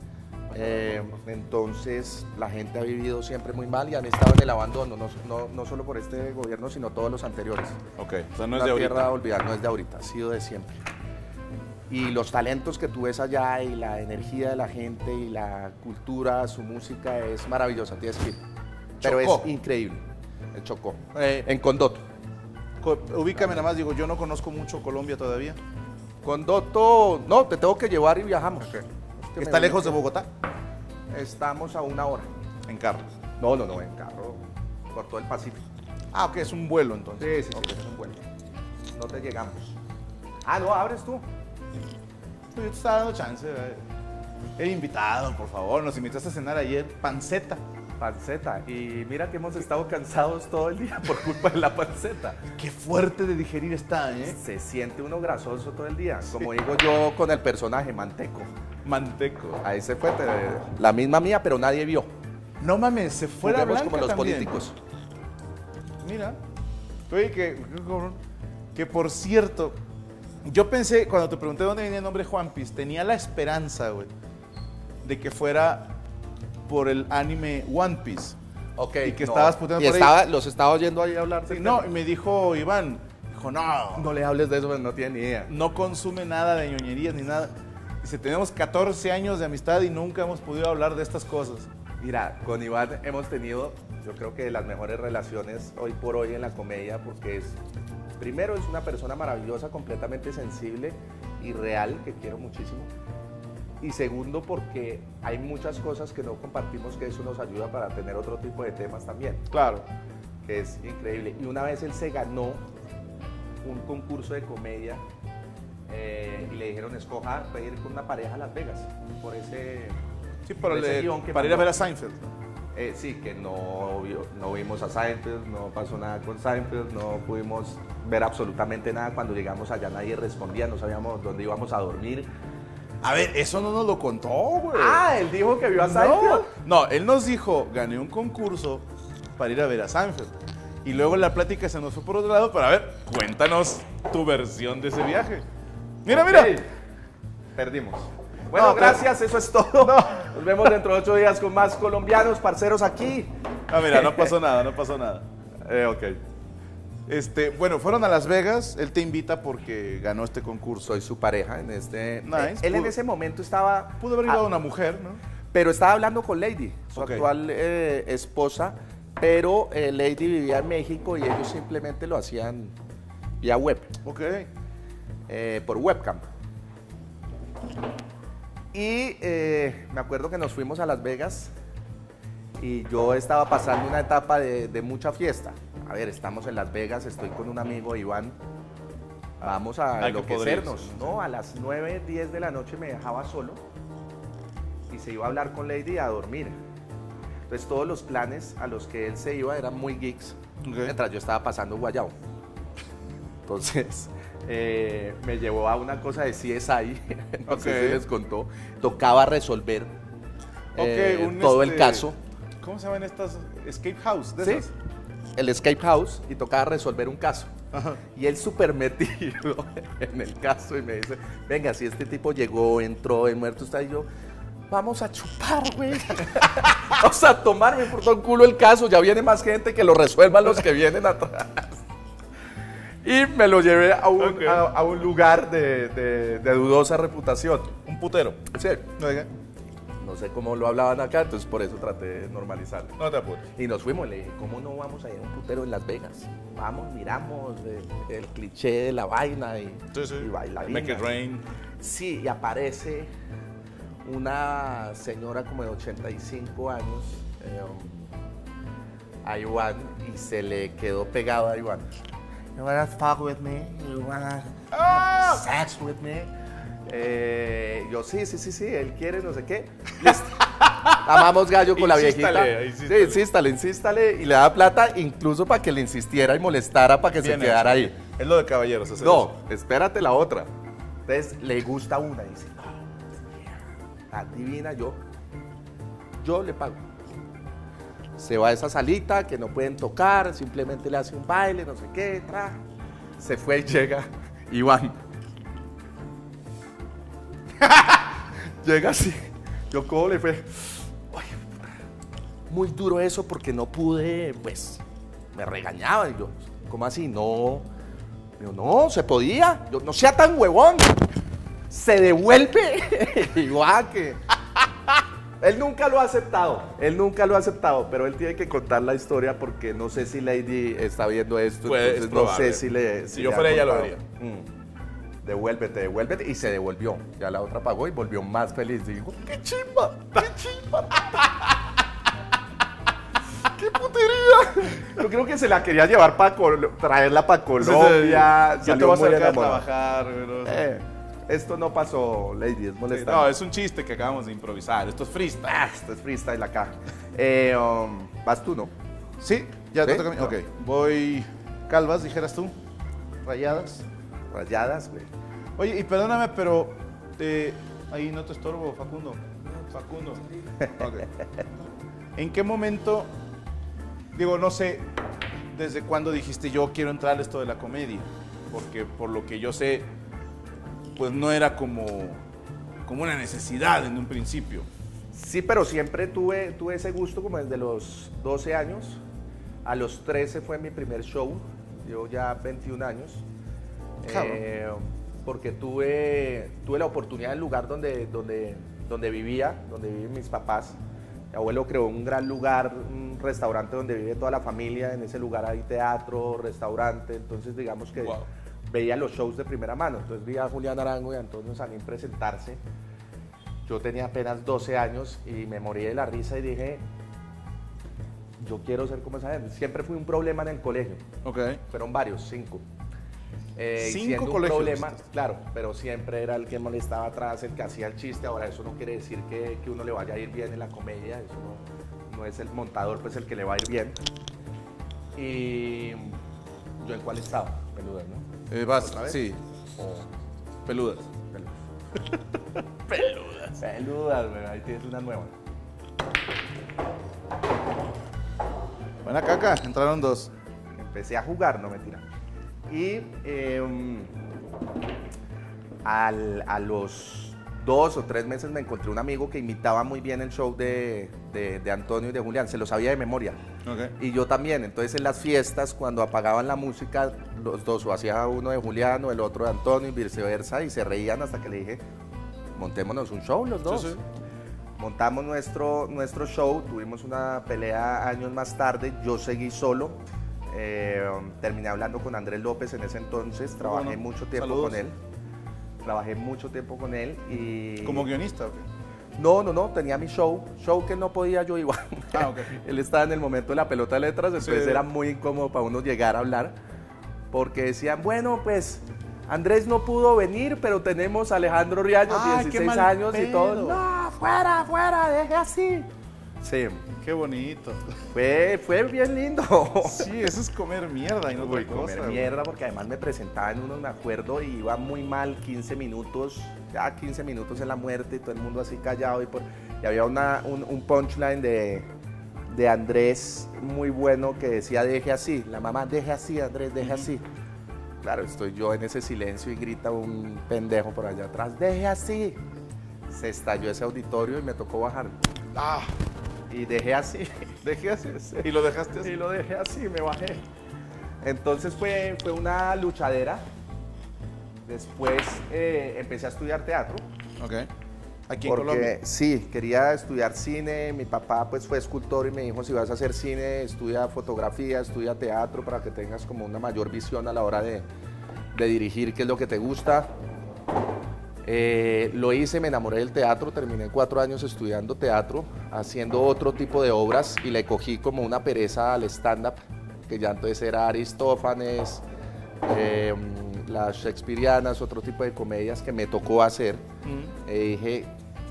Eh, entonces la gente ha vivido siempre muy mal y han estado en el abandono, no, no- no solo por este gobierno, sino todos los anteriores. Ok. O sea, no es de tierra ahorita. olvidada, no es de ahorita, ha sido de siempre. Y los talentos que tú ves allá y la energía de la gente y la cultura, su música es maravillosa, tienes que ir. Pero Chocó. es increíble, el Chocó. Eh, En Condoto. co- ubícame nada más, digo, yo no conozco mucho Colombia todavía. Condoto, no, te tengo que llevar y viajamos. Me ¿Está lejos de Bogotá? Estamos a una hora. En carro. No, no, no, en carro, por todo el Pacífico. Ah, ok, es un vuelo entonces. Sí, sí, sí, es un vuelo. No te llegamos. Ah, no, abres tú. Yo te estaba dando chance. eh. El invitado, por favor, nos invitaste a cenar ayer. Panceta. Panceta. Y mira que hemos estado cansados todo el día por culpa de la panceta. Qué fuerte de digerir está, ¿eh? Se siente uno grasoso todo el día. Como digo yo con el personaje, manteco. Manteco. Ahí se fue, te- la misma mía, pero nadie vio. No mames, se fue la Juguemos blanca como los también. políticos. Mira. Oye, que, que por cierto, yo pensé, cuando te pregunté dónde venía el nombre Juan Piece, tenía la esperanza, güey, de que fuera por el anime One Piece. Ok. Y que estabas puteando y por ahí. estaba, los estaba oyendo ahí hablar. Sí, del no, y tema. me dijo Iván, dijo, no, no le hables de eso, pues no tiene ni idea. no consume nada de ñoñerías ni nada. Dice, tenemos 14 años de amistad y nunca hemos podido hablar de estas cosas. Mira, con Iván hemos tenido, yo creo que las mejores relaciones hoy por hoy en la comedia, porque es, primero es una persona maravillosa, completamente sensible y real, que quiero muchísimo. Y segundo, porque hay muchas cosas que no compartimos, que eso nos ayuda para tener otro tipo de temas también, Claro. que es increíble. Y una vez él se ganó un concurso de comedia eh, y le dijeron, escoja, puede ir con una pareja a Las Vegas, por ese... Sí, para, por ese el- guion que para ir a ver a Seinfeld. Eh, sí, que no, no vimos a Seinfeld, no pasó nada con Seinfeld, no pudimos ver absolutamente nada. Cuando llegamos allá nadie respondía, no sabíamos dónde íbamos a dormir. A ver, eso no nos lo contó, güey. Ah, él dijo que vio a no. Seinfeld. no, él nos dijo, gané un concurso para ir a ver a Seinfeld. Y luego la plática se nos fue por otro lado, pero a ver, cuéntanos tu versión de ese viaje. Mira, mira. Perdimos. Bueno, No, pero- gracias, eso es todo. Nos vemos dentro de ocho días con más colombianos, parceros aquí. Ah, mira, no pasó nada, no pasó nada. Eh, ok. Este, bueno, fueron a Las Vegas, él te invita porque ganó este concurso. Soy su pareja en este... Nice. él en ese momento estaba... Pudo haber ido a una mujer, ¿no? Pero estaba hablando con Lady, su actual eh, esposa, pero eh, Lady vivía en México y ellos simplemente lo hacían vía web, Ok. Eh, por webcam. Y eh, me acuerdo que nos fuimos a Las Vegas y yo estaba pasando una etapa de, de mucha fiesta. A ver, estamos en Las Vegas, estoy con un amigo, Iván. Vamos a Ay, qué enloquecernos. No, a las 9, 10 de la noche me dejaba solo y se iba a hablar con Lady a dormir. Entonces todos los planes a los que él se iba eran muy geeks, mientras yo estaba pasando guayao. Entonces eh, me llevó a una cosa de CSI, no sé Ok. si les contó, tocaba resolver eh, un, todo el este, caso, ¿Cómo se llaman estas? Escape House, de Sí. esas. el escape house, y tocaba resolver un caso. Ajá. Y él súper metido en el caso y me dice, venga, si este tipo llegó, entró, el muerto está y yo, vamos a chupar, güey. vamos a tomarme por todo el culo el caso, ya viene más gente que lo resuelvan los que vienen atrás. Y me lo llevé a un, a, a un lugar de, de- de dudosa reputación. Un putero. Sí, Oiga, no sé cómo lo hablaban acá, entonces por eso traté de normalizarlo. no te apures. Y nos fuimos, le dije, ¿cómo no vamos a ir a un putero en Las Vegas? Vamos, miramos el, el cliché de la vaina y, Sí, sí. y. Make it rain. Sí, y aparece una señora como de 85 años eh, a Iván y se le quedó pegado a Iván. You wanna fuck with me? You wanna have sex with me? Eh, yo, sí, sí, sí, sí, él quiere, no sé qué. Listo. Amamos gallo con la viejita. Insístale, Sí, insístale. insístale, insístale. Y le da plata incluso para que le insistiera y molestara para que Bien se quedara hecho. ahí. Es lo de caballeros. hacer No, eso. espérate la otra. Entonces le gusta una y dice, no, adivina yo, yo le pago. Se va a esa salita que no pueden tocar, simplemente le hace un baile, no sé qué, tra. Se fue y llega Iván. llega así. Yo como le fue, "Ay, muy duro eso porque no pude, pues, me regañaba. Y yo, ¿cómo así? No. Yo, no, se podía. Yo, no sea tan huevón. Se devuelve. Igual que. Él nunca lo ha aceptado. Él nunca lo ha aceptado. Pero él tiene que contar la historia porque no sé si Lady está viendo esto. Entonces es no sé si le. Si si yo fuera ella, lo haría. Mm. Devuélvete, devuélvete. Y se devolvió. Ya la otra pagó y volvió más feliz. Digo, ¡qué chimba! ¡Qué chimba! ¡Qué putería! Yo creo que se la quería llevar para traerla para Colombia. Yo te salió voy a sacar a trabajar. pero- Eh, esto no pasó, Lady, es Sí, no, es un chiste que acabamos de improvisar. Esto es freestyle. Ah, esto es freestyle acá. Eh, um, vas tú, ¿no? Sí, ya te toca a mí. Ok, voy calvas, dijeras tú. Rayadas. Rayadas, güey. Oye, y perdóname, pero eh, ahí no te estorbo, Facundo. Facundo. Ok. ¿En qué momento, digo, no sé, desde cuándo dijiste yo quiero entrar a esto de la comedia? Porque por lo que yo sé, pues no era como, como una necesidad en un principio. Sí, pero siempre tuve, tuve ese gusto como desde los 12 años. A los 13 fue mi primer show. Llevo ya 21 años. Cabrón. Eh, porque tuve, tuve la oportunidad del lugar donde, donde, donde vivía, donde viven mis papás. Mi abuelo creó un gran lugar, un restaurante donde vive toda la familia. En ese lugar hay teatro, restaurante. Entonces, digamos que Wow. Veía los shows de primera mano. Entonces vi a Julián Arango y a Antonio Sanín presentarse. Yo tenía apenas 12 años y me morí de la risa y dije, yo quiero ser como esa gente. Siempre fui un problema en el colegio. Ok. Fueron varios, cinco. Eh, Cinco siendo un colegios problema, claro, pero siempre era el que molestaba atrás, el que hacía el chiste. Ahora, eso no quiere decir que, que uno le vaya a ir bien en la comedia, eso no, no es el montador pues el que le va a ir bien. Y yo en cuál estaba, peludas, ¿no? Eh, vas, ¿Otra vez? sí, O peludas. peludas. Peludas, güey, ahí tienes una nueva. Buena caca, entraron dos. Empecé a jugar, no mentira. Y em, al- a los dos o tres meses me encontré un amigo que imitaba muy bien el show de, de- de Antonio y de Julián, se lo sabía de memoria. Ok. Y yo también, entonces en las fiestas, cuando apagaban la música, los dos, o hacía uno de Julián o el otro de Antonio y viceversa, y se reían hasta que le dije, montémonos un show los dos. Sí, sí. Montamos nuestro, nuestro show, tuvimos una pelea años más tarde, yo seguí solo, eh, terminé hablando con Andrés López en ese entonces, trabajé Bueno, mucho tiempo saludos. con él. Trabajé mucho tiempo con él y... ¿Como guionista o qué? No, no, no, tenía mi show, show que no podía yo igual. Ah, ok. Él estaba en el momento de la pelota de letras, después Sí. era muy incómodo para uno llegar a hablar, porque decían, bueno, pues Andrés no pudo venir, pero tenemos a Alejandro Riaño, Ay, qué 16 mal años y todo. No, fuera, fuera, deje así. Sí, Qué bonito. fue, fue bien lindo. Sí, eso es comer mierda y no otra Uy, comer cosa, güey. mierda, porque además me presentaba en uno, me acuerdo, y iba muy mal, 15 minutos, ya 15 minutos en la muerte, y todo el mundo así callado, y, por, y había una, un, un punchline de, de Andrés muy bueno que decía, deje así, la mamá, deje así, Andrés, deje así. Claro, estoy yo en ese silencio y grita un pendejo por allá atrás, deje así. Se estalló ese auditorio y me tocó bajar. Ah, Y dejé así. dejé así. Y lo dejaste así. Y lo dejé así, me bajé. Entonces fue, fue una luchadera. Después eh, empecé a estudiar teatro. Ok. Aquí en porque Colombia. sí, quería estudiar cine. Mi papá pues fue escultor y me dijo, si vas a hacer cine, estudia fotografía, estudia teatro para que tengas como una mayor visión a la hora de, de dirigir qué es lo que te gusta. Eh, lo hice, me enamoré del teatro, terminé cuatro años estudiando teatro, haciendo otro tipo de obras y le cogí como una pereza al stand-up, que ya entonces era Aristófanes, eh, las Shakespeareanas, otro tipo de comedias que me tocó hacer. Mm. Y dije,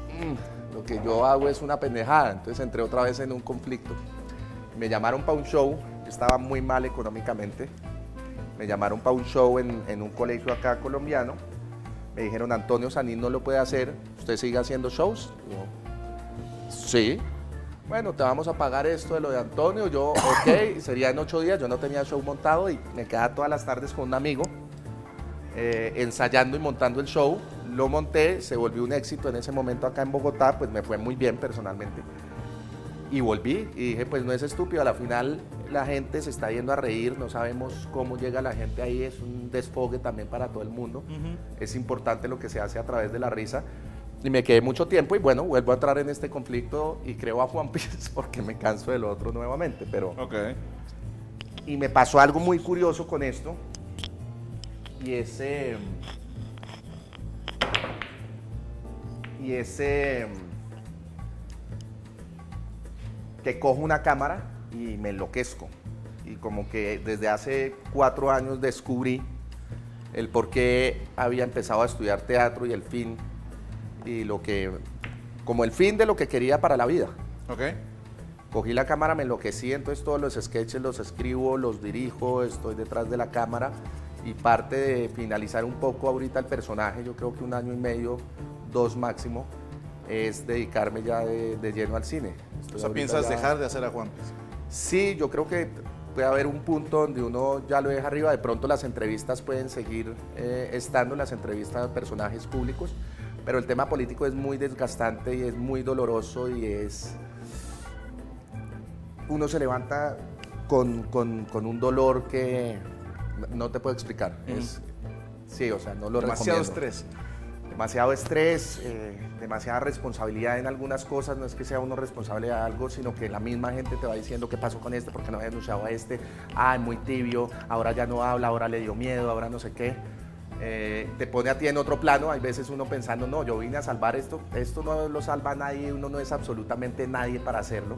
"Mm, lo que yo hago es una pendejada, entonces entré otra vez en un conflicto. Me llamaron para un show, yo estaba muy mal económicamente, me llamaron para un show en, en un colegio acá colombiano, me dijeron, Antonio Sanín no lo puede hacer, ¿usted sigue haciendo shows? Yo, sí. Bueno, te vamos a pagar esto de lo de Antonio, yo, ok, sería en ocho días, yo no tenía show montado y me quedaba todas las tardes con un amigo eh, ensayando y montando el show. Lo monté, se volvió un éxito en ese momento acá en Bogotá, pues me fue muy bien personalmente. Y volví y dije, pues no es estúpido, a la final la gente se está yendo a reír, no sabemos cómo llega la gente ahí, es un desfogue también para todo el mundo. Es importante lo que se hace a través de la risa. Y me quedé mucho tiempo y bueno, vuelvo a entrar en este conflicto y creo a Juan Piz porque me canso del otro nuevamente, pero... Ok. Y me pasó algo muy curioso con esto. Y ese. Y ese. Que cojo una cámara y me enloquezco. Y como que desde hace cuatro años descubrí el por qué había empezado a estudiar teatro y el fin. Y lo que. Como el fin de lo que quería para la vida. Ok. Cogí la cámara, me enloquecí, entonces todos los sketches los escribo, los dirijo, estoy detrás de la cámara y parte de finalizar un poco ahorita el personaje, yo creo que un año y medio, dos máximo, es dedicarme ya de, de lleno al cine. Estoy O sea, piensas ya- dejar de hacer a Juan. Sí, yo creo que puede haber un punto donde uno ya lo deja arriba, de pronto las entrevistas pueden seguir eh, estando, las entrevistas de personajes públicos, pero el tema político es muy desgastante y es muy doloroso y es... Uno se levanta con, con- con un dolor que no te puedo explicar. Es, sí, o sea, no lo Demasiado recomiendo estrés. Demasiado estrés, eh, demasiada responsabilidad en algunas cosas, no es que sea uno responsable de algo, sino que la misma gente te va diciendo qué pasó con este, por qué no había denunciado a este, ah, es muy tibio, ahora ya no habla, ahora le dio miedo, ahora no sé qué. Eh, te pone a ti en otro plano, hay veces uno pensando, no, yo vine a salvar esto, esto no lo salva nadie, uno no es absolutamente nadie para hacerlo.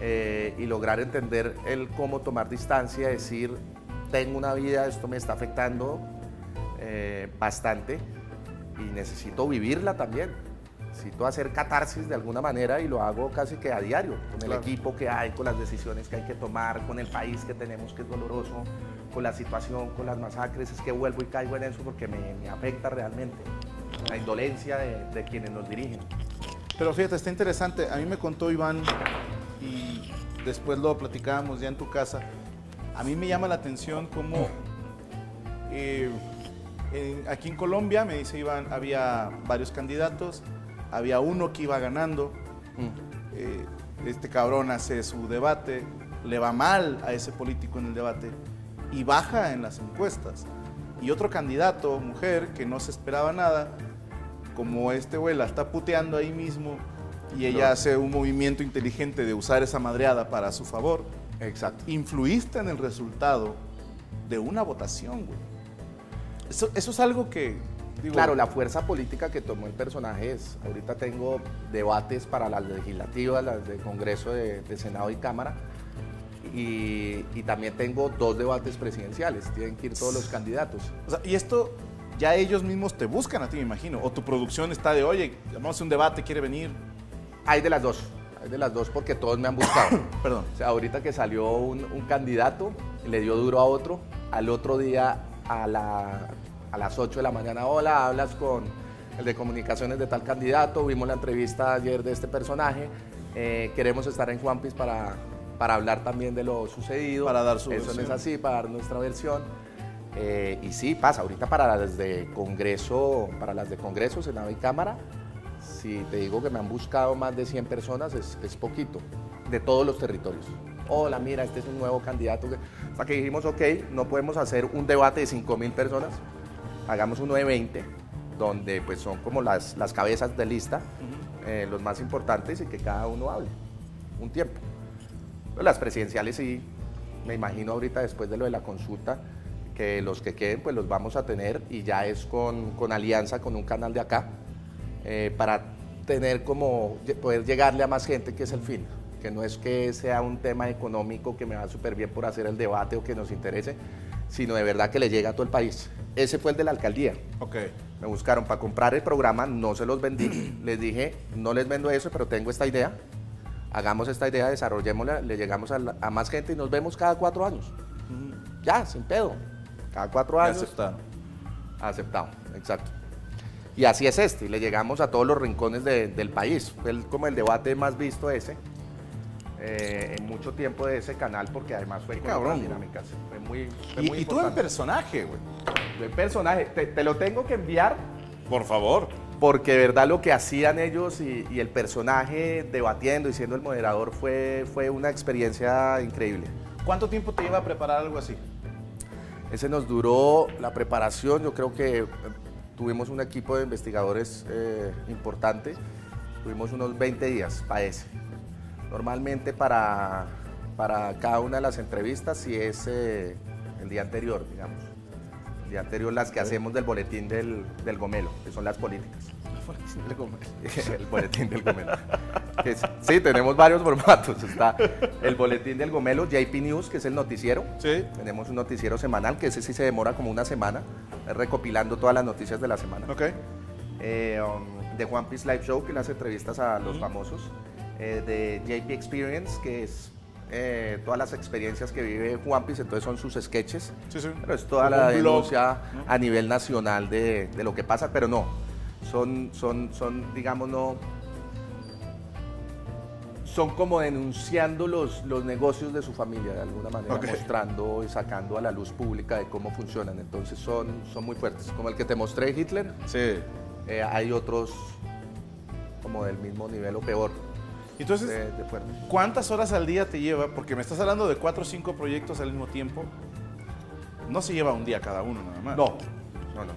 Eh, y lograr entender el cómo tomar distancia, decir, tengo una vida, esto me está afectando bastante y necesito vivirla también. Necesito hacer catarsis de alguna manera y lo hago casi que a diario, con Claro. el equipo que hay, con las decisiones que hay que tomar, con el país que tenemos que es doloroso, con la situación, con las masacres. Es que vuelvo y caigo en eso porque me, me afecta realmente la indolencia de, de quienes nos dirigen. Pero fíjate, está interesante. A mí me contó Iván y después lo platicábamos ya en tu casa. A mí me llama la atención cómo eh, en- aquí en Colombia, me dice Iván, había varios candidatos, había uno que iba ganando. eh, este cabrón hace su debate, le va mal a ese político en el debate y baja en las encuestas. Y otro candidato, mujer, que no se esperaba nada, como este güey la está puteando ahí mismo y ella hace un movimiento inteligente de usar esa madreada para su favor, Exacto. influiste en el resultado de una votación, güey. Eso, eso es algo que claro, la fuerza política que tomó el personaje es, ahorita tengo debates para las legislativas, las de Congreso de, Senado y Cámara, y, también tengo dos debates presidenciales, tienen que ir todos los candidatos. O sea, y esto ya ellos mismos te buscan a ti, me imagino, o tu producción está de, oye, vamos a un debate, quiere venir. Hay de las dos, hay de las dos porque todos me han buscado. Perdón. O sea, ahorita que salió un, un candidato, le dio duro a otro, al otro día a la a las 8 de la mañana, hola, hablas con el de comunicaciones de tal candidato, vimos la entrevista ayer de este personaje, eh, queremos estar en Juanpis para, para hablar también de lo sucedido. Para dar su Eso no es así, para dar nuestra versión. Eh, y sí, pasa, ahorita para las de Congreso, para las de Congreso, Senado y Cámara, si te digo que me han buscado más de 100 personas, es, es poquito, de todos los territorios. Hola, mira, este es un nuevo candidato. Hasta que dijimos, ok, no podemos hacer un debate de 5 mil personas, hagamos uno de 20, donde pues son como las, las cabezas de lista, eh, los más importantes y que cada uno hable un tiempo. las presidenciales sí, me imagino ahorita después de lo de la consulta, que los que queden pues los vamos a tener y ya es con, con alianza con un canal de acá, eh, para tener como, poder llegarle a más gente, que es el fin que no es que sea un tema económico que me va súper bien por hacer el debate o que nos interese, sino de verdad que le llega a todo el país. Ese fue el de la alcaldía. Ok. Me buscaron para comprar el programa, no se los vendí. les dije, no les vendo eso, pero tengo esta idea. Hagamos esta idea, desarrollémosla, le llegamos a, más gente y nos vemos cada cuatro años. Ya, sin pedo. Cada cuatro años. Aceptado. Aceptado, exacto. Y así es este, y le llegamos a todos los rincones del país. Fue como el debate más visto ese. Eh, en mucho tiempo de ese canal porque además fue cabrón, dinámicas. Fue muy, y, tú en personaje, güey. En personaje. Te, lo tengo que enviar. Por favor. Porque de verdad lo que hacían ellos y, el personaje debatiendo y siendo el moderador fue, fue una experiencia increíble. ¿Cuánto tiempo te lleva a preparar algo así? Ese nos duró la preparación, yo creo que eh, tuvimos un equipo de investigadores eh, importante, tuvimos unos 20 días para ese. Normalmente para, para cada una de las entrevistas si es eh, el día anterior, digamos. El día anterior las que hacemos del boletín del, del gomelo, que son las políticas. el boletín del gomelo. sí, tenemos varios formatos. Está el boletín del gomelo, JP News, que es el noticiero. Sí. Tenemos un noticiero semanal, que ese sí se demora como una semana, recopilando todas las noticias de la semana. Ok. Eh, um, de One Piece Live Show, que las entrevistas a los famosos. Eh, de JP Experience, que es eh, todas las experiencias que vive Juan Piz, entonces son sus sketches. Sí, sí. Pero es toda la denuncia a nivel nacional de, de, lo que pasa, pero no, son, son, son digamos, no, son como denunciando los, los negocios de su familia, de alguna manera, mostrando y sacando a la luz pública de cómo funcionan. Entonces son, son muy fuertes. Como el que te mostré, Hitler. Sí. Eh, hay otros como del mismo nivel o peor. Entonces, ¿cuántas horas al día te lleva? Porque me estás hablando de cuatro o cinco proyectos al mismo tiempo. No se lleva un día cada uno nada más. No, no, no.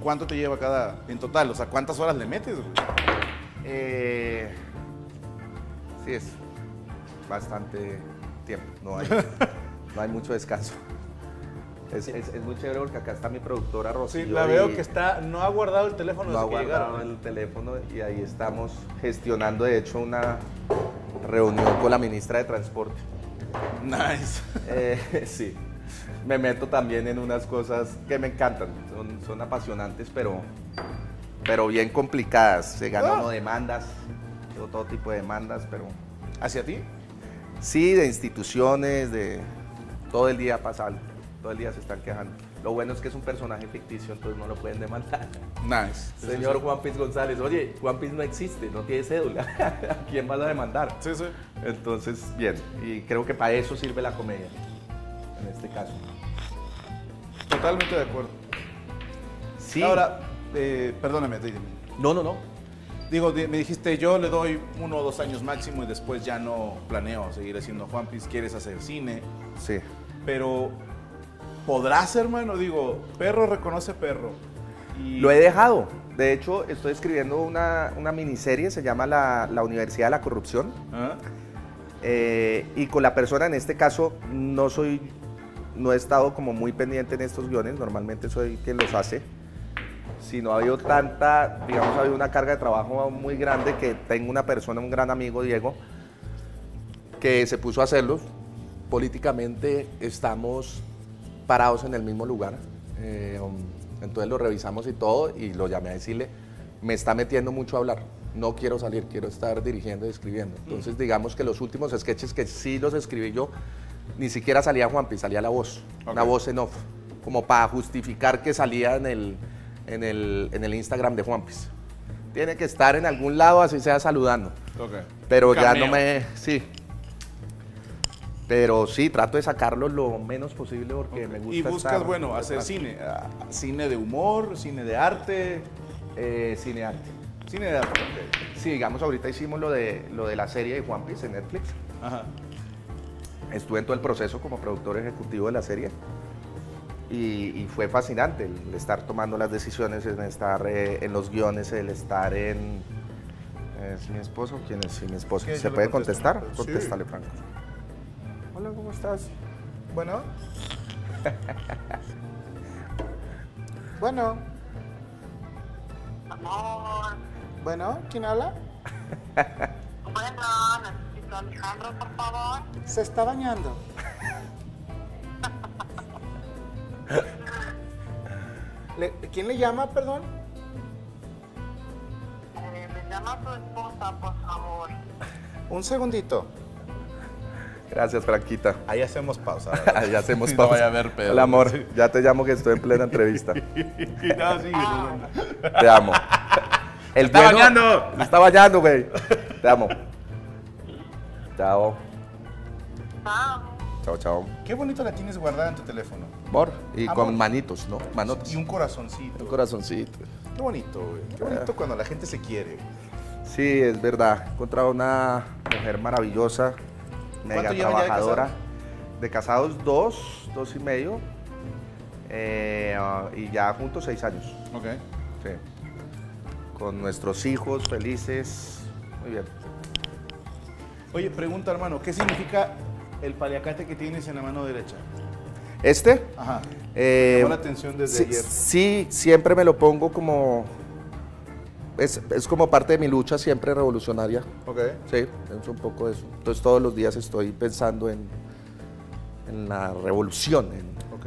¿Cuánto te lleva cada en total? O sea, ¿cuántas horas le metes? Eh, sí, es bastante tiempo. No hay, no hay mucho descanso. Es, muy chévere porque acá está mi productora Rocío. Sí, la veo que está, no ha guardado el teléfono. No ha guardado el teléfono y ahí estamos gestionando, de hecho, una reunión con la ministra de Transporte. Nice. Eh, sí, me meto también en unas cosas que me encantan, son, son apasionantes, pero, pero bien complicadas. Se ganan demandas, todo tipo de demandas, pero... ¿Hacia ti? Sí, de instituciones, de todo el día pasa todo el día se están quejando. Lo bueno es que es un personaje ficticio, entonces no lo pueden demandar. Nice. Señor Juan Piz González, oye, Juan Piz no existe, no tiene cédula. ¿A quién vas a demandar? Sí, sí. Entonces, bien, y creo que para eso sirve la comedia, en este caso. Totalmente de acuerdo. Sí. Ahora, eh, perdóname, dime. No, no, no. Digo, me dijiste, yo le doy uno o dos años máximo y después ya no planeo seguir haciendo Juan Piz, quieres hacer cine. Sí. Pero ¿Podrás, hermano? Digo, perro reconoce perro. Lo he dejado. De hecho, estoy escribiendo una, miniserie, se llama la, Universidad de la Corrupción. Ah. Eh, y con la persona, en este caso, no soy, no he estado como muy pendiente en estos guiones, normalmente soy quien los hace. sino ha habido tanta, digamos, ha habido una carga de trabajo muy grande que tengo una persona, un gran amigo, Diego, que se puso a hacerlos. Políticamente estamos parados en el mismo lugar. Eh, um, entonces lo revisamos y todo y lo llamé a decirle, me está metiendo mucho a hablar. No quiero salir, quiero estar dirigiendo y escribiendo. Entonces, digamos que los últimos sketches que sí los escribí yo, ni siquiera salía Juanpi, salía la voz, una Ok. voz en off, como para justificar que salía en el, en el, en el Instagram de Juanpis. Tiene que estar en algún lado, así sea saludando. Ok. Pero ya no me. Sí. Pero sí, trato de sacarlo lo menos posible porque me gusta. Y buscas, estar bueno, hacer cine. ah, Cine de humor, cine de arte. Eh. Cine de arte. ok. Sí, digamos, ahorita hicimos lo de, lo de la serie de One Piece en Netflix. Ajá. Estuve en todo el proceso como productor ejecutivo de la serie. Y, y fue fascinante el estar tomando las decisiones, el estar eh, en los guiones, el estar en. ¿Es mi esposo? ¿Quién es? Sí, mi esposo. ¿Se puede contestar? Sí. Contéstale, Franco. Hola, ¿cómo estás? Bueno. bueno. Amor. Bueno, ¿quién habla? Bueno, necesito a Alejandro, por favor. Se está bañando. Le- ¿Quién le llama, perdón? Eh, me llama tu esposa, por favor. Un segundito. Gracias, Franquita. Ahí hacemos pausa. ya hacemos No pausa. vaya a haber pedo. Hola, amor. Ya te llamo que estoy en plena entrevista. no, sí, Te amo. El está bueno- bañando. Se está bañando, güey. Te amo. Chao. Chao. Chao, chao. Qué bonito la tienes guardada en tu teléfono. Amor. Y Amor. con manitos, ¿no? Manotas. Y un corazoncito. Un corazoncito. Qué bonito, güey. Qué bonito cuando la gente se quiere. Sí, es verdad. He encontrado una mujer maravillosa, mega ¿Cuánto llevan ya de trabajadora. De casados dos, dos y medio. eh, y ya juntos seis años. Ok. Sí. Con nuestros hijos felices. Muy bien. Oye, pregunta, hermano, ¿qué significa el paliacate que tienes en la mano derecha? Este. Ajá. eh, Me llamó la atención desde sí, ayer. sí, siempre me lo pongo como. Es, es como parte de mi lucha siempre revolucionaria. Ok. Sí, es un poco eso. Entonces todos los días estoy pensando en, en la revolución. en- Ok.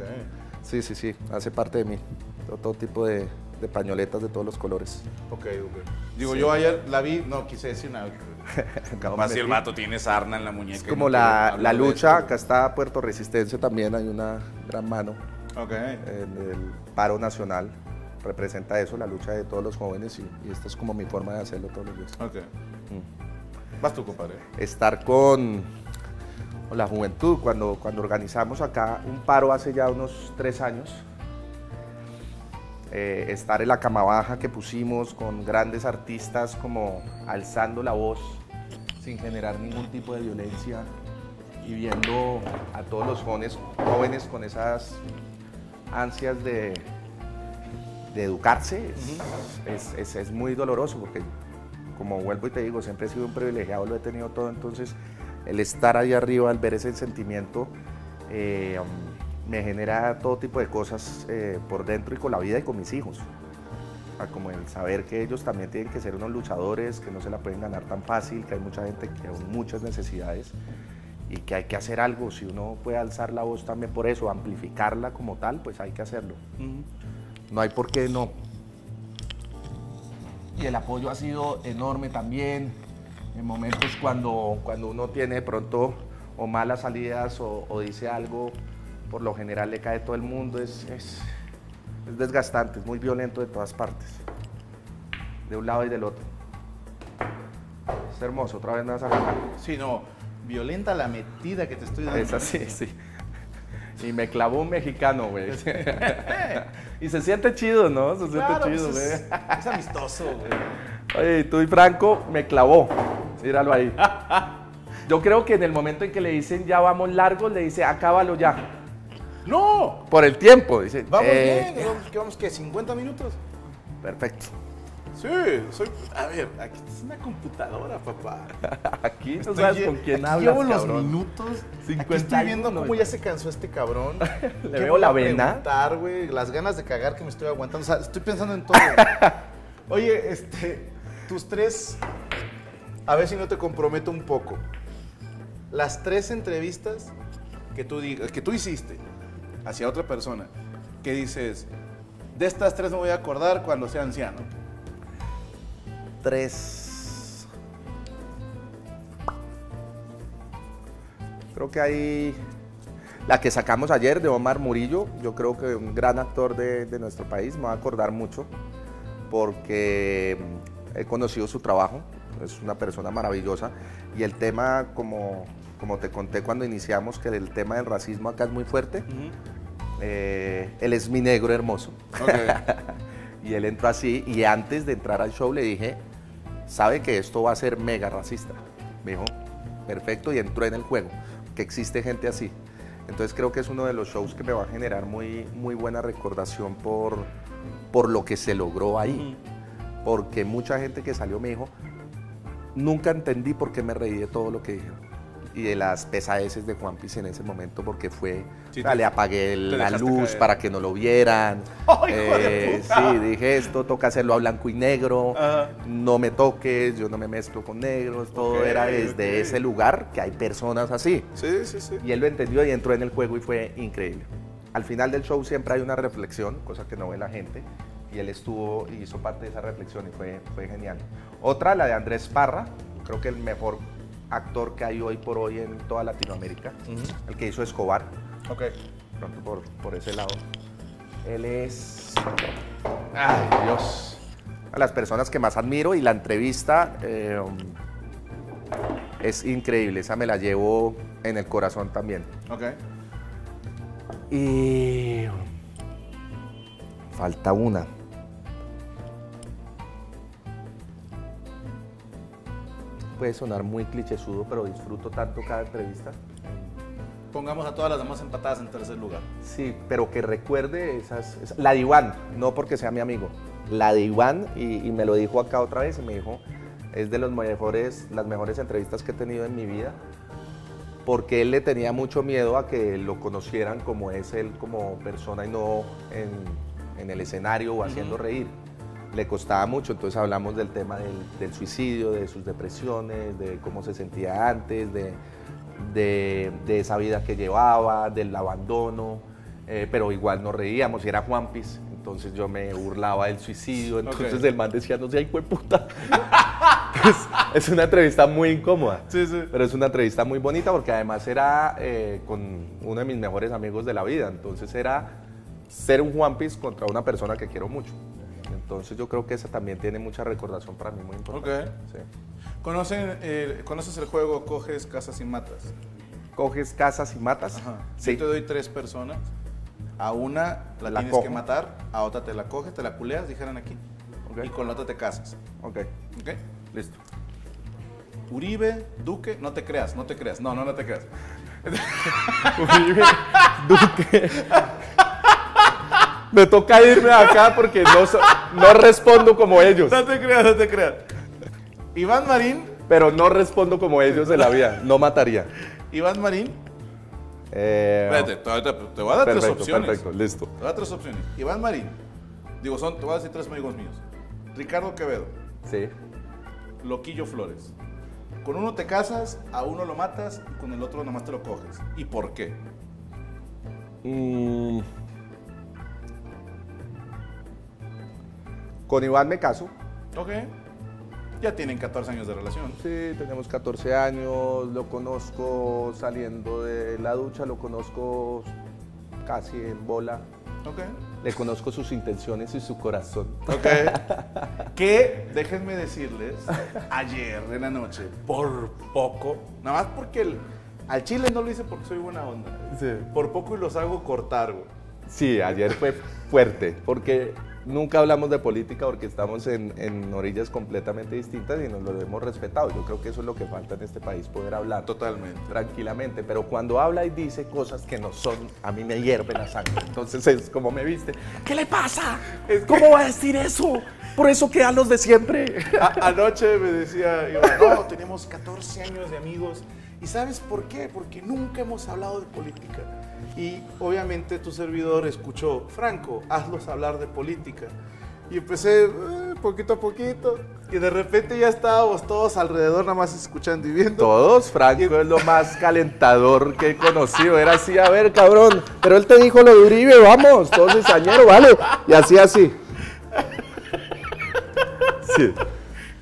sí, sí, sí, hace parte de mí. Todo, todo tipo de, de pañoletas de todos los colores. Ok, ok. Digo, yo ayer la vi, no quise decir nada. Capaz si el vato tiene sarna en la muñeca. Es como la, la lucha, acá está Puerto Resistencia también, hay una gran mano Ok. en el paro nacional. Representa eso, la lucha de todos los jóvenes y, y esta es como mi forma de hacerlo todos los días. Ok. Mm. Vas tú, compadre. estar con, con la juventud. Cuando, cuando organizamos acá un paro hace ya unos tres años, eh, estar en la cama baja que pusimos con grandes artistas como alzando la voz sin generar ningún tipo de violencia y viendo a todos los jóvenes, jóvenes con esas ansias de, de educarse, es, es- muy doloroso porque como vuelvo y te digo, siempre he sido un privilegiado, lo he tenido todo, entonces el estar ahí arriba, al ver ese sentimiento, eh, me genera todo tipo de cosas eh, por dentro y con la vida y con mis hijos. O sea, como el saber que ellos también tienen que ser unos luchadores, que no se la pueden ganar tan fácil, que hay mucha gente que hay muchas necesidades y que hay que hacer algo. Si uno puede alzar la voz también por eso, amplificarla como tal, pues hay que hacerlo. No hay por qué no. Y el apoyo ha sido enorme también en momentos cuando, cuando uno tiene de pronto o malas salidas o, o dice algo, por lo general le cae todo el mundo, es, es, es desgastante, es muy violento de todas partes, de un lado y del otro. Es hermoso, otra vez me vas a ganar. Sí, no. Violenta la metida que te estoy dando. Es así, sí. Y me clavó un mexicano, güey. y se siente chido, ¿no? Se siente Claro, chido, güey. es, es amistoso, güey. Oye, tú y Franco me clavó. Míralo ahí. Yo creo que en el momento en que le dicen ya vamos largos, le dice acábalo ya. ¡No! Por el tiempo, dice. Vamos eh, bien. ¿Vamos, ¿Qué vamos qué? ¿50 minutos? Perfecto. Sí, soy. A ver, aquí es una computadora, papá. Aquí no sabes con quién aquí hablas, Llevo los cabrón. minutos. Aquí 51, estoy viendo cómo ya se cansó este cabrón. Le ¿Qué veo voy la a vena. güey? Las ganas de cagar que me estoy aguantando. O sea, estoy pensando en todo. Oye, este. Tus tres. A ver si no te comprometo un poco. Las tres entrevistas que tú, digas, que tú hiciste hacia otra persona, que dices, de estas tres me voy a acordar cuando sea anciano. Creo que hay la que sacamos ayer de Omar Murillo. Yo creo que un gran actor de, de nuestro país. Me va a acordar mucho porque he conocido su trabajo. Es una persona maravillosa. Y el tema, como, como te conté cuando iniciamos, que el tema del racismo acá es muy fuerte. eh, él es mi negro hermoso. Y él entró así y antes de entrar al show le dije, sabe que esto va a ser mega racista. Me dijo, perfecto, y entró en el juego, que existe gente así. Entonces creo que es uno de los shows que me va a generar muy, muy buena recordación por, por lo que se logró ahí. Porque mucha gente que salió me dijo, nunca entendí por qué me reí de todo lo que dijeron. Y de las pesadeces de Juan Piz en ese momento, porque fue, Sí, te- le apagué la luz caer. para que no lo vieran. ¡Ay, hijo de Eh, sí, dije esto, toca hacerlo a blanco y negro, Ajá. no me toques, yo no me mezclo con negros, todo Ok, era desde ok. ese lugar que hay personas así. Sí, sí, sí. Y él lo entendió y entró en el juego y fue increíble. Al final del show siempre hay una reflexión, cosa que no ve la gente, y él estuvo y hizo parte de esa reflexión y fue, fue genial. Otra, la de Andrés Parra, creo que el mejor actor que hay hoy por hoy en toda Latinoamérica, el que hizo Escobar, Ok. pronto por, por ese lado. Él es. Ay, Dios. A las personas que más admiro y la entrevista eh, es increíble. Esa me la llevo en el corazón también. Ok. Y. Falta una. Puede sonar muy clichésudo, pero disfruto tanto cada entrevista. Pongamos a todas las demás empatadas en tercer lugar. Sí, pero que recuerde esas, esa- la de Iván, no porque sea mi amigo, la de Iván, y, y me lo dijo acá otra vez, y me dijo, es de los mejores, las mejores entrevistas que he tenido en mi vida, porque él le tenía mucho miedo a que lo conocieran como es él como persona y no en, en el escenario o haciendo reír. Le costaba mucho, entonces hablamos del tema del, del suicidio, de sus depresiones, de cómo se sentía antes, de, de, de esa vida que llevaba, del abandono, eh, pero igual nos reíamos y era Juanpis, entonces yo me burlaba del suicidio, entonces el man decía, no sea hijo de puta. es, es una entrevista muy incómoda. Sí, sí. Pero es una entrevista muy bonita porque además era eh, con uno de mis mejores amigos de la vida. Entonces era ser un Juan Piz contra una persona que quiero mucho. Entonces yo creo que esa también tiene mucha recordación para mí muy importante. Ok. Sí. ¿Conocen, eh, ¿Conoces el juego Coges, Casas y Matas? Coges casas y matas. Ajá. Sí. Yo te doy tres personas. A una la, La tienes cojo. que matar, a otra te la coges, te la culeas, dijeran aquí. Ok. Y con la otra te casas. Ok, ¿Ok? listo. Uribe, Duque, no te creas, no te creas. No, no, no te creas. Me toca irme de acá porque no, no respondo como ellos. No te creas, no te creas. Iván Marín, Pero no respondo como ellos en la vida. No mataría. Iván Marín. Eh, Espérate, te, voy a dar tres opciones. perfecto, listo. Te voy a dar tres opciones. Iván Marín. Digo, son, te voy a decir tres amigos míos. Ricardo Quevedo, Sí. Loquillo Flores. Con uno te casas, a uno lo matas y con el otro nomás te lo coges. ¿Y por qué? Mm. Con Iván me caso. Ok. Ya tienen 14 años de relación. Sí, tenemos 14 años, lo conozco saliendo de la ducha, lo conozco casi en bola. Ok. Le conozco sus intenciones y su corazón. Ok. que, déjenme decirles, ayer en la noche, por poco, nada más porque el, al chile no lo hice porque soy buena onda. Sí. Por poco y los hago cortar, güey. Sí, ayer fue fuerte, porque nunca hablamos de política porque estamos en, en orillas completamente distintas y nos lo hemos respetado. Yo creo que eso es lo que falta en este país, poder hablar Totalmente. tranquilamente, pero cuando habla y dice cosas que no son, a mí me hierve la sangre. Entonces es como me viste. ¿Qué le pasa? ¿Cómo va a decir eso? Por eso quedan los de siempre. A- anoche me decía, no, tenemos 14 años de amigos. ¿Y sabes por qué? Porque nunca hemos hablado de política. Y obviamente tu servidor escuchó, Franco, hazlos hablar de política. Y empecé eh, poquito a poquito. Y de repente ya estábamos todos alrededor, nada más escuchando y viendo. Todos, Franco es lo más calentador que he conocido. Era así, a ver, cabrón. Pero él te dijo lo de Uribe, vamos, todos cizañero, vale. Y así, así. Sí.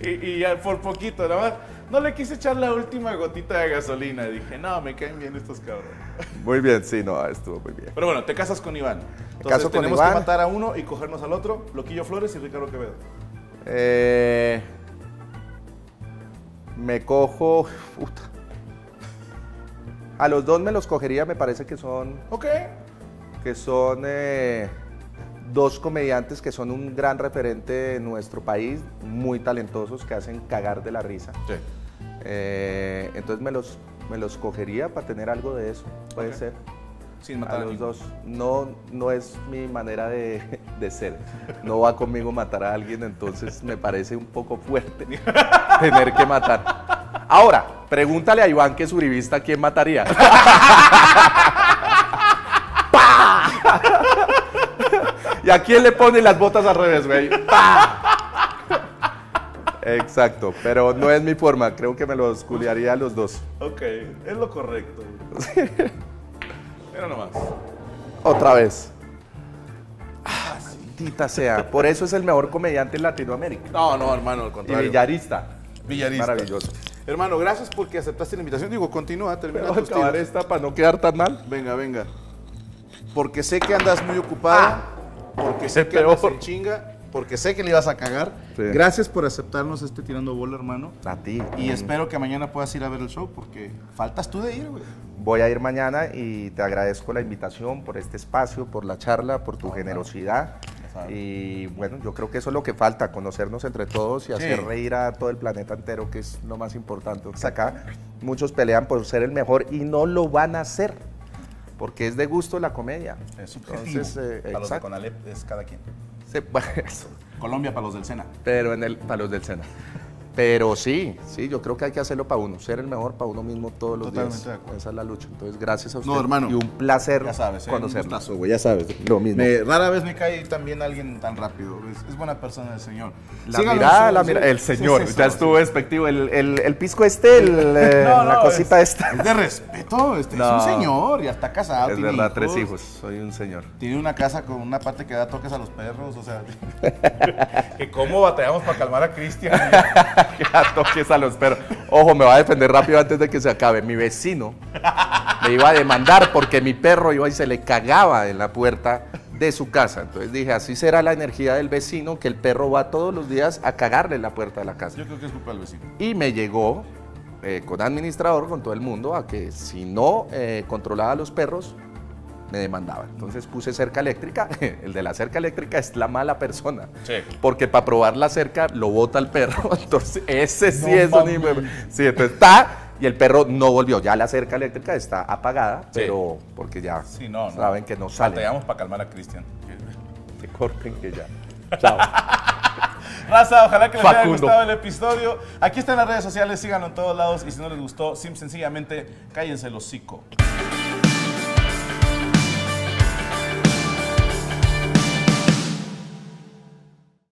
Y, y ya por poquito, nada más. No le quise echar la última gotita de gasolina. Dije, no, me caen bien estos cabrones. Muy bien, sí, no, estuvo muy bien. Pero bueno, te casas con Iván. Entonces caso con tenemos Iván. que matar a uno y cogernos al otro. Loquillo Flores y Ricardo Quevedo. Eh, me cojo. puta. A los dos me los cogería, me parece que son. Ok. que son eh, dos comediantes que son un gran referente en nuestro país, muy talentosos, que hacen cagar de la risa. Sí. Eh, entonces me los, me los cogería para tener algo de eso, puede ser. Sin matar a, los dos. No, no es mi manera de, de ser. No va conmigo matar a alguien, entonces me parece un poco fuerte tener que matar. Ahora, pregúntale a Iván que es uribista quién mataría. ¿Y a quién le pone las botas al revés, güey? ¡Pah! Exacto, pero no es mi forma. Creo que me los culiaría a los dos. Ok, es lo correcto. Mira nomás. Otra vez. Ah, maldita sea. Por eso es el mejor comediante en Latinoamérica. No, no, hermano, al Y contrario. villarista. Villarista. Maravilloso. Hermano, gracias porque aceptaste la invitación. Digo, continúa, termina tus acabar tiros. esta para no quedar tan mal. Venga, venga. Porque sé que andas muy ocupada. Porque sé que peor. en chinga. Porque sé que le ibas a cagar. Sí. Gracias por aceptarnos este tirando bola, hermano. A ti. Y espero que mañana puedas ir a ver el show porque faltas tú de ir, güey. Voy a ir mañana y te agradezco la invitación por este espacio, por la charla, por tu generosidad. sabes. Y bueno, yo creo que eso es lo que falta, conocernos entre todos y hacer reír a todo el planeta entero, que es lo más importante. Porque acá muchos pelean por ser el mejor y no lo van a hacer, porque es de gusto la comedia. Es subjetivo. Entonces, eh, para los de. Conalep es cada quien. Sí, bueno, eso. Colombia para los del Sena. Pero en el, para los del Sena. Pero sí, sí, yo creo que hay que hacerlo para uno, ser el mejor para uno mismo todos los Totalmente de días. acuerdo. Esa es la lucha. Entonces, gracias a usted. No, hermano. Y un placer Ya sabes, ¿eh? conocerlo. Un gustazo, güey, ya sabes. Lo mismo. Me- rara vez me cae también alguien tan rápido. Es, es buena persona el señor. La Síganlo en mirada, la mirada. El señor, sí, sí, ya sí. estuvo despectivo. El, el, el pisco este, el, eh, No, la cosita es, esta. Es de respeto. Este, No. Es un señor, ya está casado. Es tiene verdad, tres hijos. Soy un señor. Tiene una casa con una parte que da toques a los perros, o sea. que cómo batallamos para calmar a Cristian. que a toques a los perros. Ojo, me va a defender rápido antes de que se acabe. Mi vecino me iba a demandar porque mi perro iba y se le cagaba en la puerta de su casa. Entonces dije, así será la energía del vecino, que el perro va todos los días a cagarle en la puerta de la casa. Yo creo que es culpa del vecino. Y me llegó eh, con administrador, con todo el mundo, a que si no eh, controlaba a los perros, me demandaba. Entonces puse cerca eléctrica. El de la cerca eléctrica es la mala persona. Sí. Porque para probar la cerca lo bota el perro. Entonces, ese sí No es un Sí, entonces está. Y el perro no volvió. Ya la cerca eléctrica está apagada, Sí. pero porque ya Sí, no, no. saben que no sale. Batallamos para calmar a Cristian. Que corten que ya. Chao. Raza, ojalá que les haya gustado el episodio. Aquí están las redes sociales, síganlo en todos lados. Y si no les gustó, sim sencillamente cállense el hocico.